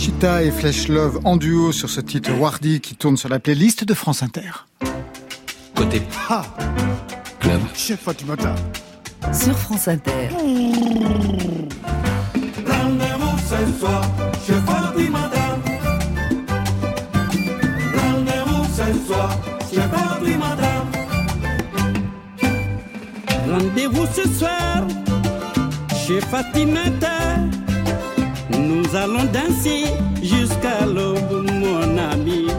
Rachita et Flesh Love en duo sur ce titre Wardy qui tourne sur la playlist de France Inter. Côté club. Chef Fatimata. Sur France Inter. Rendez-vous ce soir chez Fatimata. Rendez-vous ce soir chez Fatimata. Rendez-vous ce soir chez Fatimata. Nous allons danser jusqu'à l'aube, mon ami.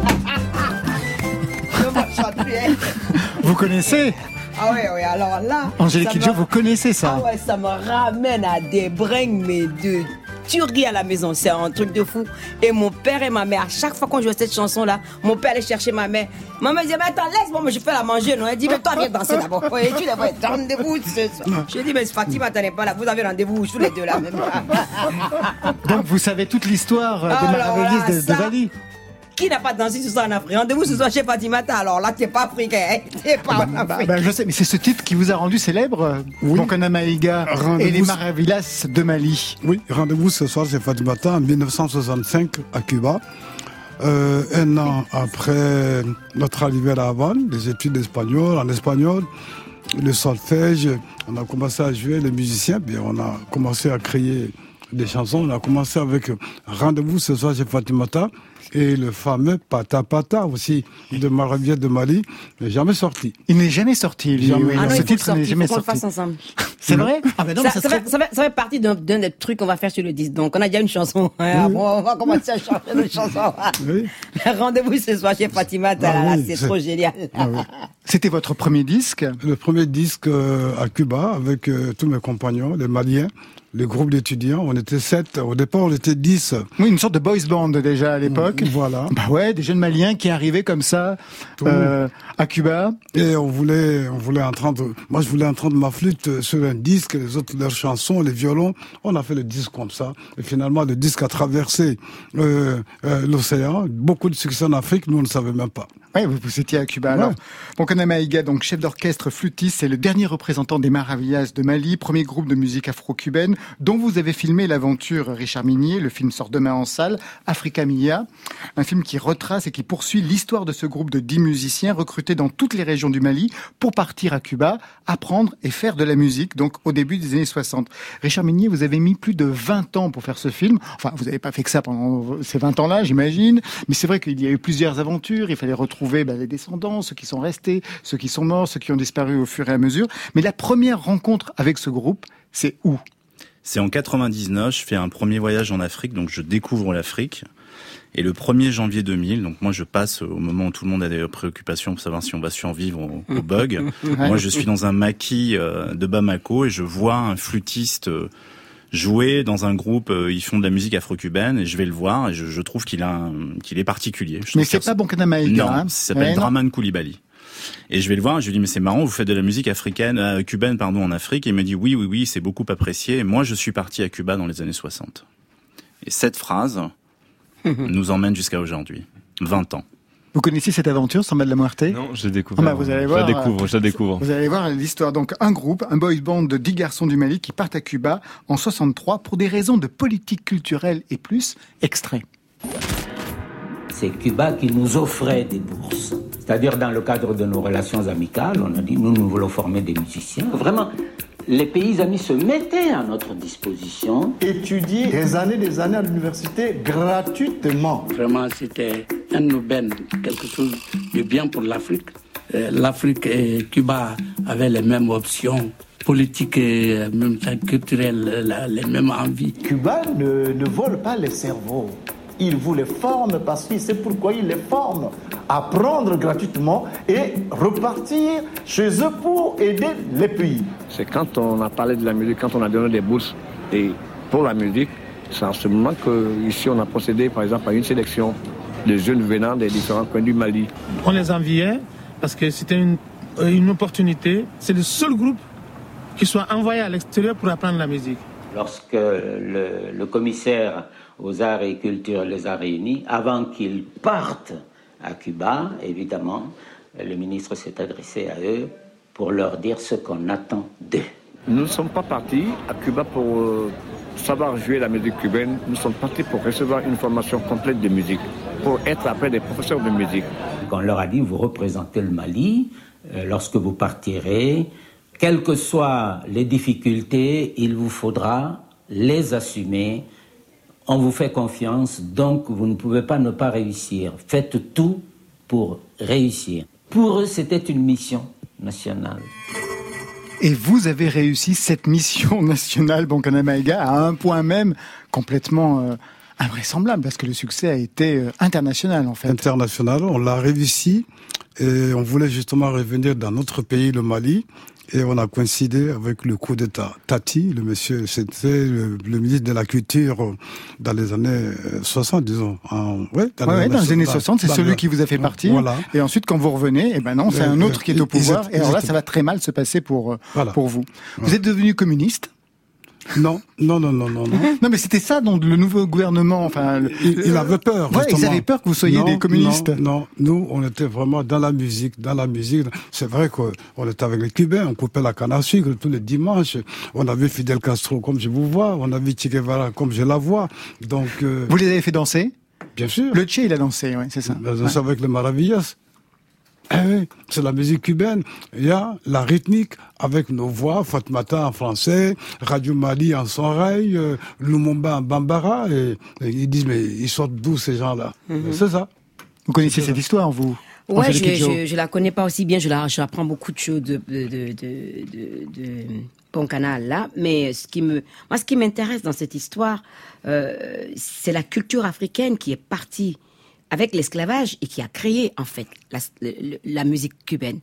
Vous connaissez Ah ouais, ouais, alors là. Angélique Kidjo, me- vous connaissez ça Ah ouais, ça me ramène à des bringues, mais de tuerie à la maison. C'est un truc de fou. Et mon père et ma mère, à chaque fois qu'on jouait cette chanson-là, mon père allait chercher ma mère. Maman disait, mais attends, laisse-moi, moi je fais la manger. Non, elle dit, mais toi, viens danser d'abord. Ouais, tu devrais être rendez-vous ce soir. Je dis, mais Fatima, t'en pas là. Vous avez rendez-vous tous les deux là, même. Donc vous savez toute l'histoire euh, Alors Maravillis là, de, de Bali Qui n'a pas dansé ce soir en Afrique? Rendez-vous ce soir chez Fatimata. Alors là, t'es pas africain. hein. T'es pas en Bah, Afrique. bah, je sais, mais c'est ce titre qui vous a rendu célèbre, Oui. Maïga Rendez-vous- et les Maravillas de Mali. Oui, rendez-vous ce soir chez Fatimata en 1965 à Cuba. Euh, un an après notre arrivée à La Havane, les études d'espagnol, en espagnol, le solfège, on a commencé à jouer les musiciens, puis on a commencé à créer des chansons. On a commencé avec Rendez-vous ce soir chez Fatimata et le fameux Pata Pata aussi de Maravilla de Mali n'est jamais sorti. Il n'est jamais sorti, lui. Jamais. oui, Ah non, ce faut titre n'est jamais faut qu'on le sorti. fasse ensemble. C'est vrai Ah ben non, ça, ça ça serait- fait, ça fait- ça fait partie d'un d'un des trucs qu'on va faire sur le disque. Donc, on a déjà une chanson. Ah, bon, on va commencer à chanter une chanson. Oui. Rendez-vous ce soir chez Fatima. Ah là, là, oui, c'est c'est- trop génial. Ah oui. C'était votre premier disque? Le premier disque euh, à Cuba avec euh, tous mes compagnons, les Maliens, le groupe d'étudiants. On était sept. Au départ, on était dix. Oui, une sorte de boys band déjà à l'époque. Voilà. Bah ouais, des jeunes Maliens qui arrivaient comme ça euh, à Cuba. Et on voulait, on voulait entendre. Moi, je voulais entendre ma flûte sur un disque, les autres leurs chansons, les violons. On a fait le disque comme ça. Et finalement, le disque a traversé euh, euh, l'océan. Beaucoup de succès en Afrique, nous on ne savait même pas. Oui, vous, vous étiez à Cuba. Ouais. Alors, Bonkana Maïga, donc chef d'orchestre flûtiste, c'est le dernier représentant des Maravillas de Mali, premier groupe de musique afro-cubaine, dont vous avez filmé l'aventure Richard Minier. Le film sort demain en salle, Africa Mia, un film qui retrace et qui poursuit l'histoire de ce groupe de dix musiciens recrutés dans toutes les régions du Mali pour partir à Cuba, apprendre et faire de la musique, donc au début des années 60. Richard Minier, vous avez mis plus de 20 ans pour faire ce film. Enfin, vous n'avez pas fait que ça pendant ces 20 ans-là, j'imagine. Mais c'est vrai qu'il y a eu plusieurs aventures. Il fallait retrouver ben, les descendants, ceux qui sont restés, ceux qui sont morts, ceux qui ont disparu au fur et à mesure. Mais la première rencontre avec ce groupe, c'est où? C'est en 99, je fais un premier voyage en Afrique, donc je découvre l'Afrique. Et le 1er janvier 2000, donc moi je passe au moment où tout le monde a des préoccupations pour savoir si on va survivre au, au bug. Moi je suis dans un maquis euh, de Bamako et je vois un flûtiste euh, jouer dans un groupe, euh, ils font de la musique afro-cubaine et je vais le voir et je, je trouve qu'il a un- qu'il est particulier. Je Mais c'est qu'il pas Bonkana Maïga. non, hein. ça s'appelle Ouais. Draman Koulibaly. Et je vais le voir, et je lui dis mais c'est marrant, vous faites de la musique africaine, euh, cubaine pardon en Afrique. Et il me dit oui oui oui, c'est beaucoup apprécié. Et moi je suis parti à Cuba dans les années 60. Et cette phrase nous emmène jusqu'à aujourd'hui, 20 ans. Vous connaissez cette aventure, Samba de la Muerte? Non, je l'ai découvert. Ah bah, vous allez voir, Je la découvre, je la découvre. Vous allez voir l'histoire. Donc, un groupe, un boys band de 10 garçons du Mali qui partent à Cuba en 63 pour des raisons de politique culturelle et plus. Extrait. c'est Cuba qui nous offrait des bourses. C'est-à-dire dans le cadre de nos relations amicales, on a dit nous, nous voulons former des musiciens. Vraiment, les pays amis se mettaient à notre disposition. Étudier des années des années à l'université gratuitement. Vraiment, c'était un aubaine, quelque chose de bien pour l'Afrique. Euh, L'Afrique et Cuba avaient les mêmes options politiques et en même temps culturelles, les mêmes envies. Cuba ne, ne vole pas les cerveaux. Il vous les forme parce qu'il sait pourquoi il les forme. Apprendre gratuitement et repartir chez eux pour aider les pays. C'est quand on a parlé de la musique, quand on a donné des bourses et pour la musique, c'est en ce moment qu'ici on a procédé par exemple à une sélection de jeunes venant des différents coins du Mali. On les enviait parce que c'était une, euh, une opportunité. C'est le seul groupe qui soit envoyé à l'extérieur pour apprendre la musique. Lorsque le, le commissaire aux arts et culture les a réunis, avant qu'ils partent à Cuba, évidemment, le ministre s'est adressé à eux pour leur dire ce qu'on attend d'eux. Nous ne sommes pas partis à Cuba pour euh, savoir jouer la musique cubaine, nous sommes partis pour recevoir une formation complète de musique, pour être après des professeurs de musique. On leur a dit, vous représentez le Mali, euh, lorsque vous partirez, quelles que soient les difficultés, il vous faudra les assumer. On vous fait confiance, donc vous ne pouvez pas ne pas réussir. Faites tout pour réussir. Pour eux, c'était une mission nationale. Et vous avez réussi cette mission nationale Bonkana Maïga à un point même complètement euh, invraisemblable parce que le succès a été euh, international en fait. International, on l'a réussi et on voulait justement revenir dans notre pays, le Mali. Et on a coïncidé avec le coup d'État. Tati, le monsieur, c'était le, le ministre de la Culture euh, dans les années euh, 60, disons. En, ouais, Ouais, ouais, dans les années 60, c'est celui le- qui vous a fait partir. Voilà. Et ensuite, quand vous revenez, eh ben non, c'est Euh, un autre euh, qui est au pouvoir. et alors là, ça va très mal se passer pour, euh, Voilà. pour vous. Vous êtes devenu communiste Non, non, non, non, non, non. Non, mais c'était ça, donc le nouveau gouvernement. Enfin, le- Il, il avait peur. Ouais, ils justement. avaient peur que vous soyez Non, des communistes. Non, non, nous, on était vraiment dans la musique, dans la musique. C'est vrai qu'on était avec les Cubains, on coupait la canne à sucre tous les dimanches. On avait Fidel Castro comme je vous vois, on avait Che Guevara comme je la vois. Donc, euh, Vous les avez fait danser? Bien sûr. Le Che, il a dansé, ouais, c'est ça. Dans un avec les Maravillas. Eh oui, c'est la musique cubaine. Il y a la rythmique avec nos voix, Fatmata en français, Radio Mali en sonrail, euh, Lumumba en bambara. Et, et ils disent, mais ils sortent d'où ces gens-là? Mhm. C'est ça. Vous connaissez cette histoire, vous? Ouais, je, je, je la connais pas aussi bien. Je la, j'apprends beaucoup de choses de de de de, de, de Bon Canal là. Mais ce qui me, moi, ce qui m'intéresse dans cette histoire, euh, c'est la culture africaine qui est partie avec l'esclavage et qui a créé en fait la, la musique cubaine,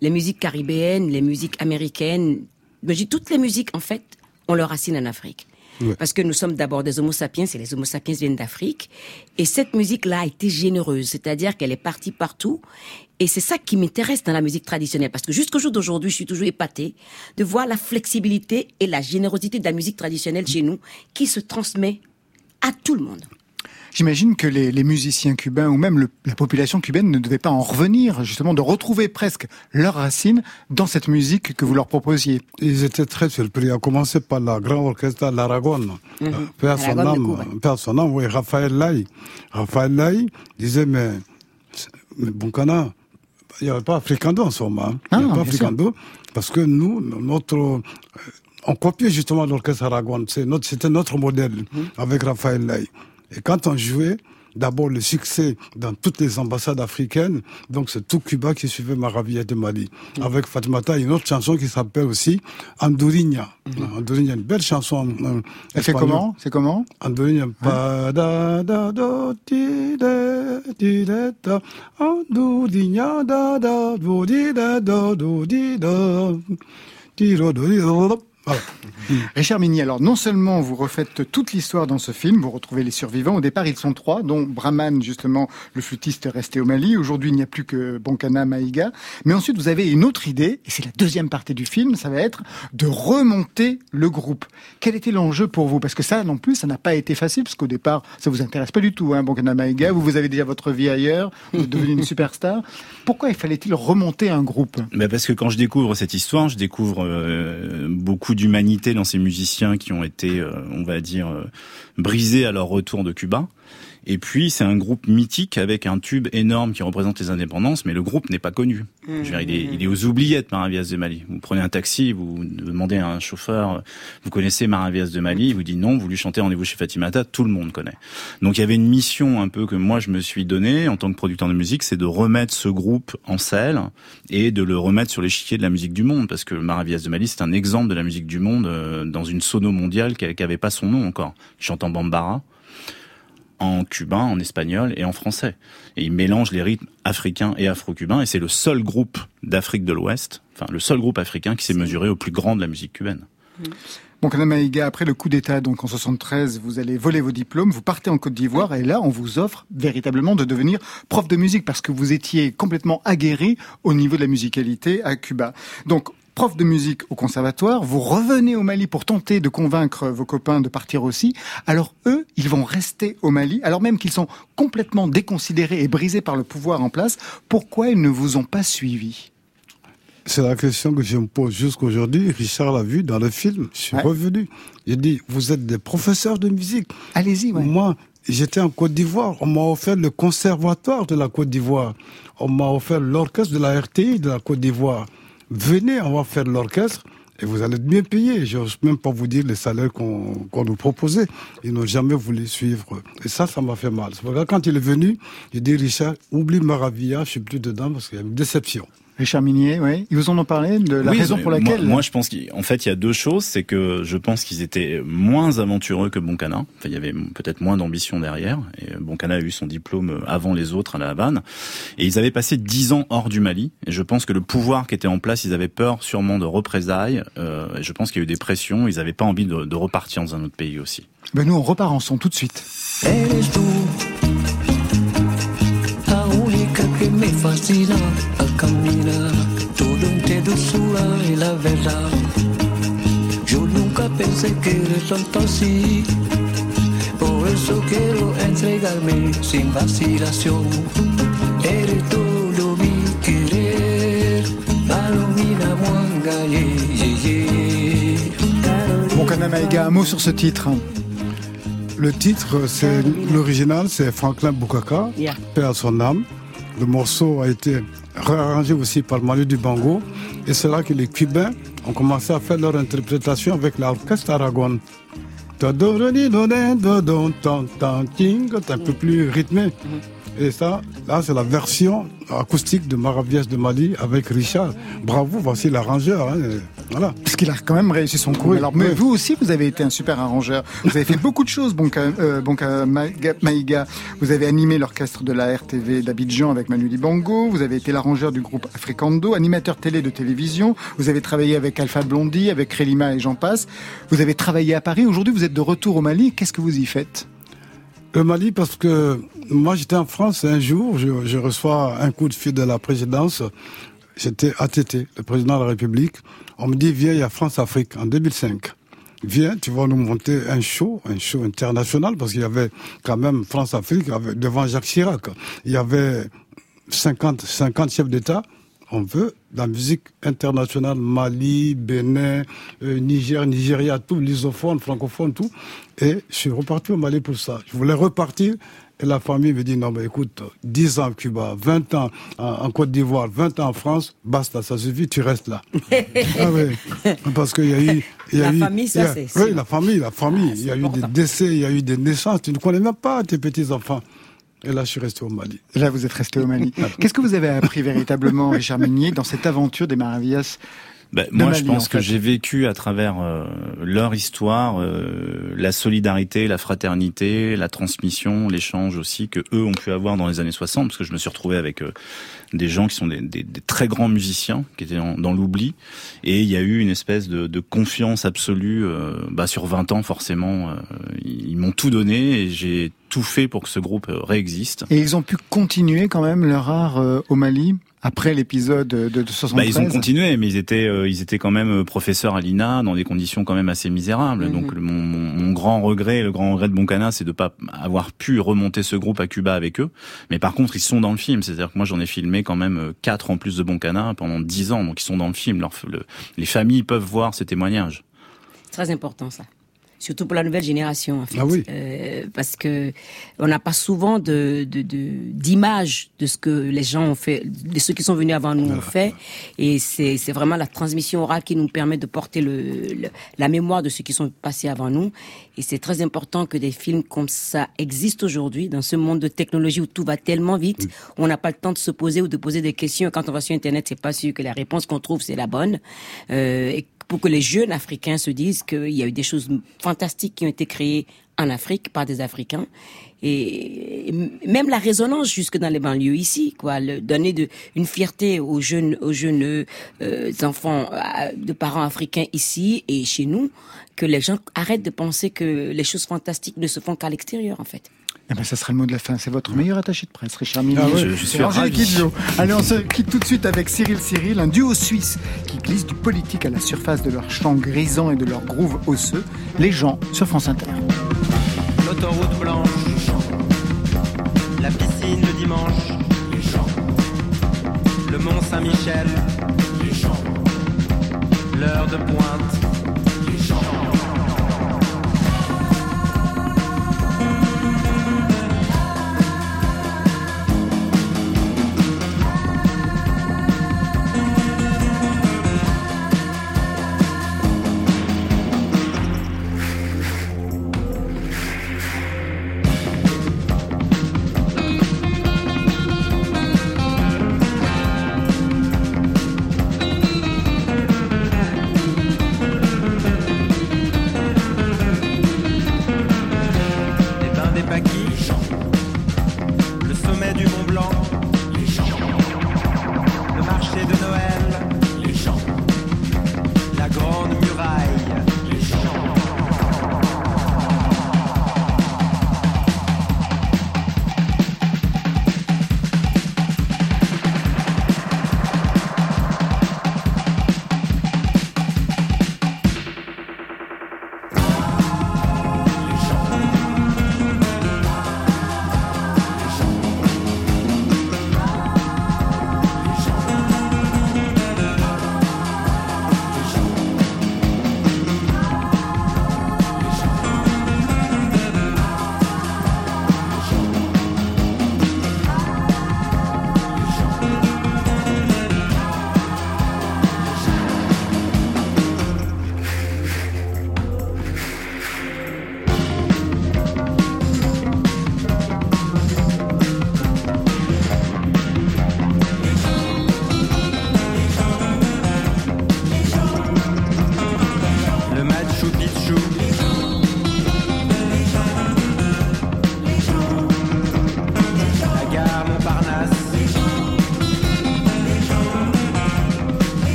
les musiques caribéennes, les musiques américaines. Mais toutes les musiques en fait ont leur racine en Afrique. Ouais. Parce que nous sommes d'abord des homo sapiens et les homo sapiens viennent d'Afrique. Et cette musique-là a été généreuse, c'est-à-dire qu'elle est partie partout. Et c'est ça qui m'intéresse dans la musique traditionnelle. Parce que jusqu'au jour d'aujourd'hui, je suis toujours épatée de voir la flexibilité et la générosité de la musique traditionnelle chez nous qui se transmet à tout le monde. J'imagine que les, les musiciens cubains ou même le- la population cubaine ne devait pas en revenir, justement, de retrouver presque leurs racines dans cette musique que vous leur proposiez. Ils étaient très surpris, à commencer par la grande orchestre l'Aragon. Mhm. Euh, Père son Aragon de âme, Cuba. père son âme, oui, Raphaël Lai. Raphaël Lai disait, mais, mais Boncana, il n'y avait pas Africando en ce moment. hein. Il n'y Ah, avait pas sûr. Africando, parce que nous, notre, euh, on copiait justement l'orchestre Aragon. C'est notre, c'était notre modèle Mhm. avec Raphaël Lai. Et quand on jouait, d'abord le succès dans toutes les ambassades africaines, donc c'est tout Cuba qui suivait Maravilla de Mali. Mhm. Avec Fatmata, une autre chanson qui s'appelle aussi Andorinha. Andorinha, une belle chanson. euh, espagnole. comment? C'est comment? Andorinha. Pa da da do ti de ti de da. Andorinha da da do di da do do di da. Ti ro do di do. Richard Mini, alors non seulement vous refaites toute l'histoire dans ce film, vous retrouvez les survivants. Au départ, ils sont trois, dont Brahman, justement, le flûtiste resté au Mali. Aujourd'hui, il n'y a plus que Bonkana Maïga. Mais ensuite, vous avez une autre idée, et c'est la deuxième partie du film, ça va être de remonter le groupe. Quel était l'enjeu pour vous? Parce que ça, non plus, ça n'a pas été facile, parce qu'au départ, ça vous intéresse pas du tout, hein, Bonkana Maïga. Vous, avez déjà votre vie ailleurs, vous êtes devenu une superstar. Pourquoi il fallait-il remonter un groupe? Parce que quand je découvre cette histoire, je découvre euh, beaucoup d'humanité dans ces musiciens qui ont été, euh, on va dire, euh, brisés à leur retour de Cuba. Et puis c'est un groupe mythique avec un tube énorme qui représente les indépendances, mais le groupe n'est pas connu. Je veux dire, il, est, il est aux oubliettes, Maravias de Mali. Vous prenez un taxi, vous demandez à un chauffeur, vous connaissez Maravias de Mali, il vous dit non, vous lui chantez Rendez-vous chez Fatimata, tout le monde connaît. Donc il y avait une mission un peu que moi je me suis donnée en tant que producteur de musique, c'est de remettre ce groupe en selle et de le remettre sur l'échiquier de la musique du monde, parce que Maravias de Mali c'est un exemple de la musique du monde euh, dans une sono mondiale qui n'avait pas son nom encore. Il chante en bambara en cubain, en espagnol et en français. Et il mélange les rythmes africains et afro-cubains, et c'est le seul groupe d'Afrique de l'Ouest, enfin le seul groupe africain qui s'est mesuré au plus grand de la musique cubaine. Bon, Maïga, après le coup d'État, donc en 73, vous allez voler vos diplômes, vous partez en Côte d'Ivoire, et là, on vous offre véritablement de devenir prof de musique, parce que vous étiez complètement aguerri au niveau de la musicalité à Cuba. Donc, prof de musique au conservatoire, vous revenez au Mali pour tenter de convaincre vos copains de partir aussi. Alors eux, ils vont rester au Mali, alors même qu'ils sont complètement déconsidérés et brisés par le pouvoir en place. Pourquoi ils ne vous ont pas suivi? C'est la question que je me pose jusqu'aujourd'hui. Richard l'a vu dans le film. Je suis revenu. Il dit, vous êtes des professeurs de musique. Allez-y, Moi, j'étais en Côte d'Ivoire. On m'a offert le conservatoire de la Côte d'Ivoire. On m'a offert l'orchestre de la RTI de la Côte d'Ivoire venez, on va faire l'orchestre et vous allez être bien payé. Je n'ose même pas vous dire les salaires qu'on nous proposait. Ils n'ont jamais voulu suivre. Et ça, ça m'a fait mal. quand il est venu, il dit Richard, oublie Maravilla, je suis plus dedans parce qu'il y a une déception. Richard Minier, oui. Ils vous en ont parlé de la raison pour laquelle Moi, je pense qu'en fait, il y a deux choses. C'est que je pense qu'ils étaient moins aventureux que Boncana. Enfin, il y avait peut-être moins d'ambition derrière. Et Boncana a eu son diplôme avant les autres à la Havane. Et ils avaient passé dix ans hors du Mali. Et je pense que le pouvoir qui était en place, ils avaient peur sûrement de représailles. Euh, et je pense qu'il y a eu des pressions. Ils n'avaient pas envie de, de, repartir dans un autre pays aussi. Ben nous, on repart en son tout de suite. Dulzura y la verdad. Yo nunca pensé que eres tanto así. Por eso quiero entregarme sin vacilación. Eres todo mi querer. Palomina Mwanga, yeah, yeah, Mon Kanamaïga, un mot sur ce titre. Le titre, c'est l'original, c'est Franklin Bukaka, yeah. Père son âme. Le morceau a été réarrangé aussi par Manu Dubango. Et c'est là que les Cubains ont commencé à faire leur interprétation avec l'orchestre Aragon. Un peu plus rythmé. Et ça, là, c'est la version acoustique de Maravias de Mali avec Richard. Bravo, voici l'arrangeur. Hein. Voilà. Parce qu'il a quand même réussi son coup. Alors, mais vous aussi, vous avez été un super arrangeur. Vous avez fait beaucoup de choses, Bonka, euh, Bonka Maïga. Vous avez animé l'orchestre de la RTV d'Abidjan avec Manu Dibango. Vous avez été l'arrangeur du groupe Africando, animateur télé de télévision. Vous avez travaillé avec Alpha Blondie, avec Relima et j'en passe. Vous avez travaillé à Paris. Aujourd'hui, vous êtes de retour au Mali. Qu'est-ce que vous y faites? Le Mali, parce que moi j'étais en France un jour, je, je, reçois un coup de fil de la présidence. J'étais ATT, le président de la République. On me dit, viens, il y a France-Afrique en 2005. Viens, tu vas nous monter un show, un show international, parce qu'il y avait quand même France-Afrique devant Jacques Chirac. Il y avait 50, 50 chefs d'État on veut la musique internationale, Mali, Bénin, euh, Niger, Nigeria, tout, l'isophones, francophone, tout. Et je suis reparti au Mali pour ça. Je voulais repartir. Et la famille me dit, non, mais écoute, 10 ans à Cuba, 20 ans en Côte d'Ivoire, 20 ans en France, basta, ça suffit, tu restes là. ah oui, parce qu'il y a eu... Y a la famille, ça c'est... Oui, la famille, la famille. il y a eu des décès, il y a eu des naissances. Tu ne connais même pas tes petits-enfants. Et là, je suis resté au Mali. Là, vous êtes resté au Mali. Qu'est-ce que vous avez appris véritablement, Richard Meunier, dans cette aventure des Maravillas De moi, je pense en que j'ai vécu à travers euh, leur histoire euh, la solidarité, la fraternité, la transmission, l'échange aussi que eux ont pu avoir dans les années 60, parce que je me suis retrouvé avec euh, des gens qui sont des, des- des très grands musiciens, qui étaient en- dans l'oubli, et il y a eu une espèce de, de confiance absolue. euh, bah, sur 20 ans, forcément, euh, ils m'ont tout donné et j'ai tout fait pour que ce groupe euh, réexiste. Et ils ont pu continuer quand même leur art euh, au Mali après l'épisode de, de 73. Bah, ils ont continué, mais ils étaient, euh, ils étaient quand même euh, professeurs à l'INA dans des conditions quand même assez misérables. Mhm. Donc le- mon, grand regret, le grand regret de Boncana, c'est de pas avoir pu remonter ce groupe à Cuba avec eux. Mais par contre, ils sont dans le film. C'est-à-dire que moi, j'en ai filmé quand même euh, quatre en plus de Boncana pendant dix ans. Donc ils sont dans le film. Leur- le- les familles peuvent voir ces témoignages. Très important ça. Surtout pour la nouvelle génération, en fait. Ah oui. Euh, parce que on n'a pas souvent de de- de- d'images de, ce que les gens ont fait, de ceux qui sont venus avant nous ont fait. Et c'est c'est vraiment la transmission orale qui nous permet de porter le, le- la mémoire de ceux qui sont passés avant nous. Et c'est très important que des films comme ça existent aujourd'hui dans ce monde de technologie où tout va tellement vite, où on n'a pas le temps de se poser ou de poser des questions. Quand on va sur Internet, c'est pas sûr que la réponse qu'on trouve c'est la bonne. Euh, et pour que les jeunes Africains se disent qu'il y a eu des choses fantastiques qui ont été créées en Afrique par des Africains. Et même la résonance jusque dans les banlieues ici, quoi, le, donner de, une fierté aux jeunes, aux jeunes euh, enfants euh, de parents africains ici et chez nous, que les gens arrêtent de penser que les choses fantastiques ne se font qu'à l'extérieur, en fait. Eh ben, ça sera le mot de la fin. C'est votre meilleur attaché de presse, Richard Mille. Ah ouais. Je- je suis ravi. Allez, on se quitte tout de suite avec Cyril Cyril, un duo suisse qui glisse du politique à la surface de leur chant grisant et de leur groove osseux. Les gens sur France Inter. L'autoroute blanche, la piscine le dimanche, le Mont Saint-Michel, l'heure de pointe.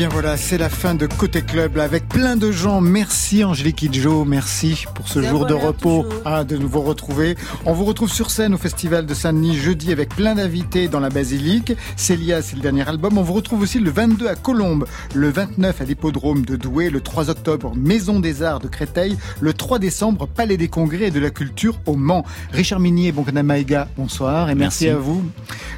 Bien voilà, c'est la fin de Côté Club là, avec plein de gens. Merci Angélique Kidjo, merci pour ce jour de repos ah, de nous vous retrouver. On vous retrouve sur scène au Festival de Saint-Denis jeudi avec plein d'invités dans la basilique. Célia, c'est le dernier album. On vous retrouve aussi le 22 à Colombes, le 29 à l'hippodrome de Douai, le 3 octobre Maison des Arts de Créteil, le 3 décembre Palais des Congrès et de la Culture au Mans. Richard Minier, Bonkana Maïga, bonsoir et merci, à vous.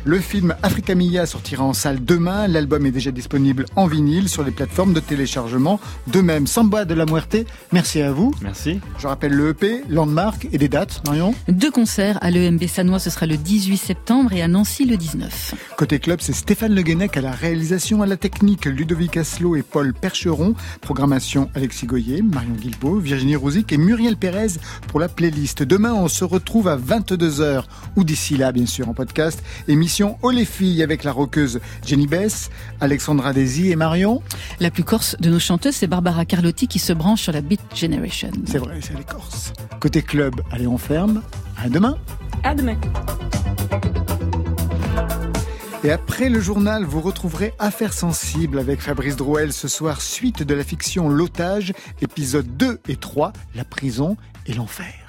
Le film Africa Mia sortira en salle demain. L'album est déjà disponible en vinyle sur les plateformes de téléchargement. De même, Samba de la Muerte, merci à vous. Merci. Je rappelle le EP, Landmark et des dates, Marion Deux concerts à l'EMB Sanois, ce sera le 18 septembre et à Nancy le 19. Côté club, c'est Stéphane Le Guenec à la réalisation, à la technique, Ludovic Asselot et Paul Percheron. Programmation Alexis Goyer, Marion Guilbault, Virginie Rouzic et Muriel Pérez pour la playlist. Demain, on se retrouve à 22h ou d'ici là, bien sûr, en podcast. Émission Oh les filles avec la roqueuse Jenny Bess, Alexandra Desi et Marion la plus corse de nos chanteuses, c'est Barbara Carlotti qui se branche sur la Beat Generation. C'est vrai, c'est les Corses. Côté club, allez, on ferme. À demain. À demain. Et après le journal, vous retrouverez Affaires sensibles avec Fabrice Drouel ce soir, suite de la fiction L'otage, épisode 2 et 3, la prison et l'enfer.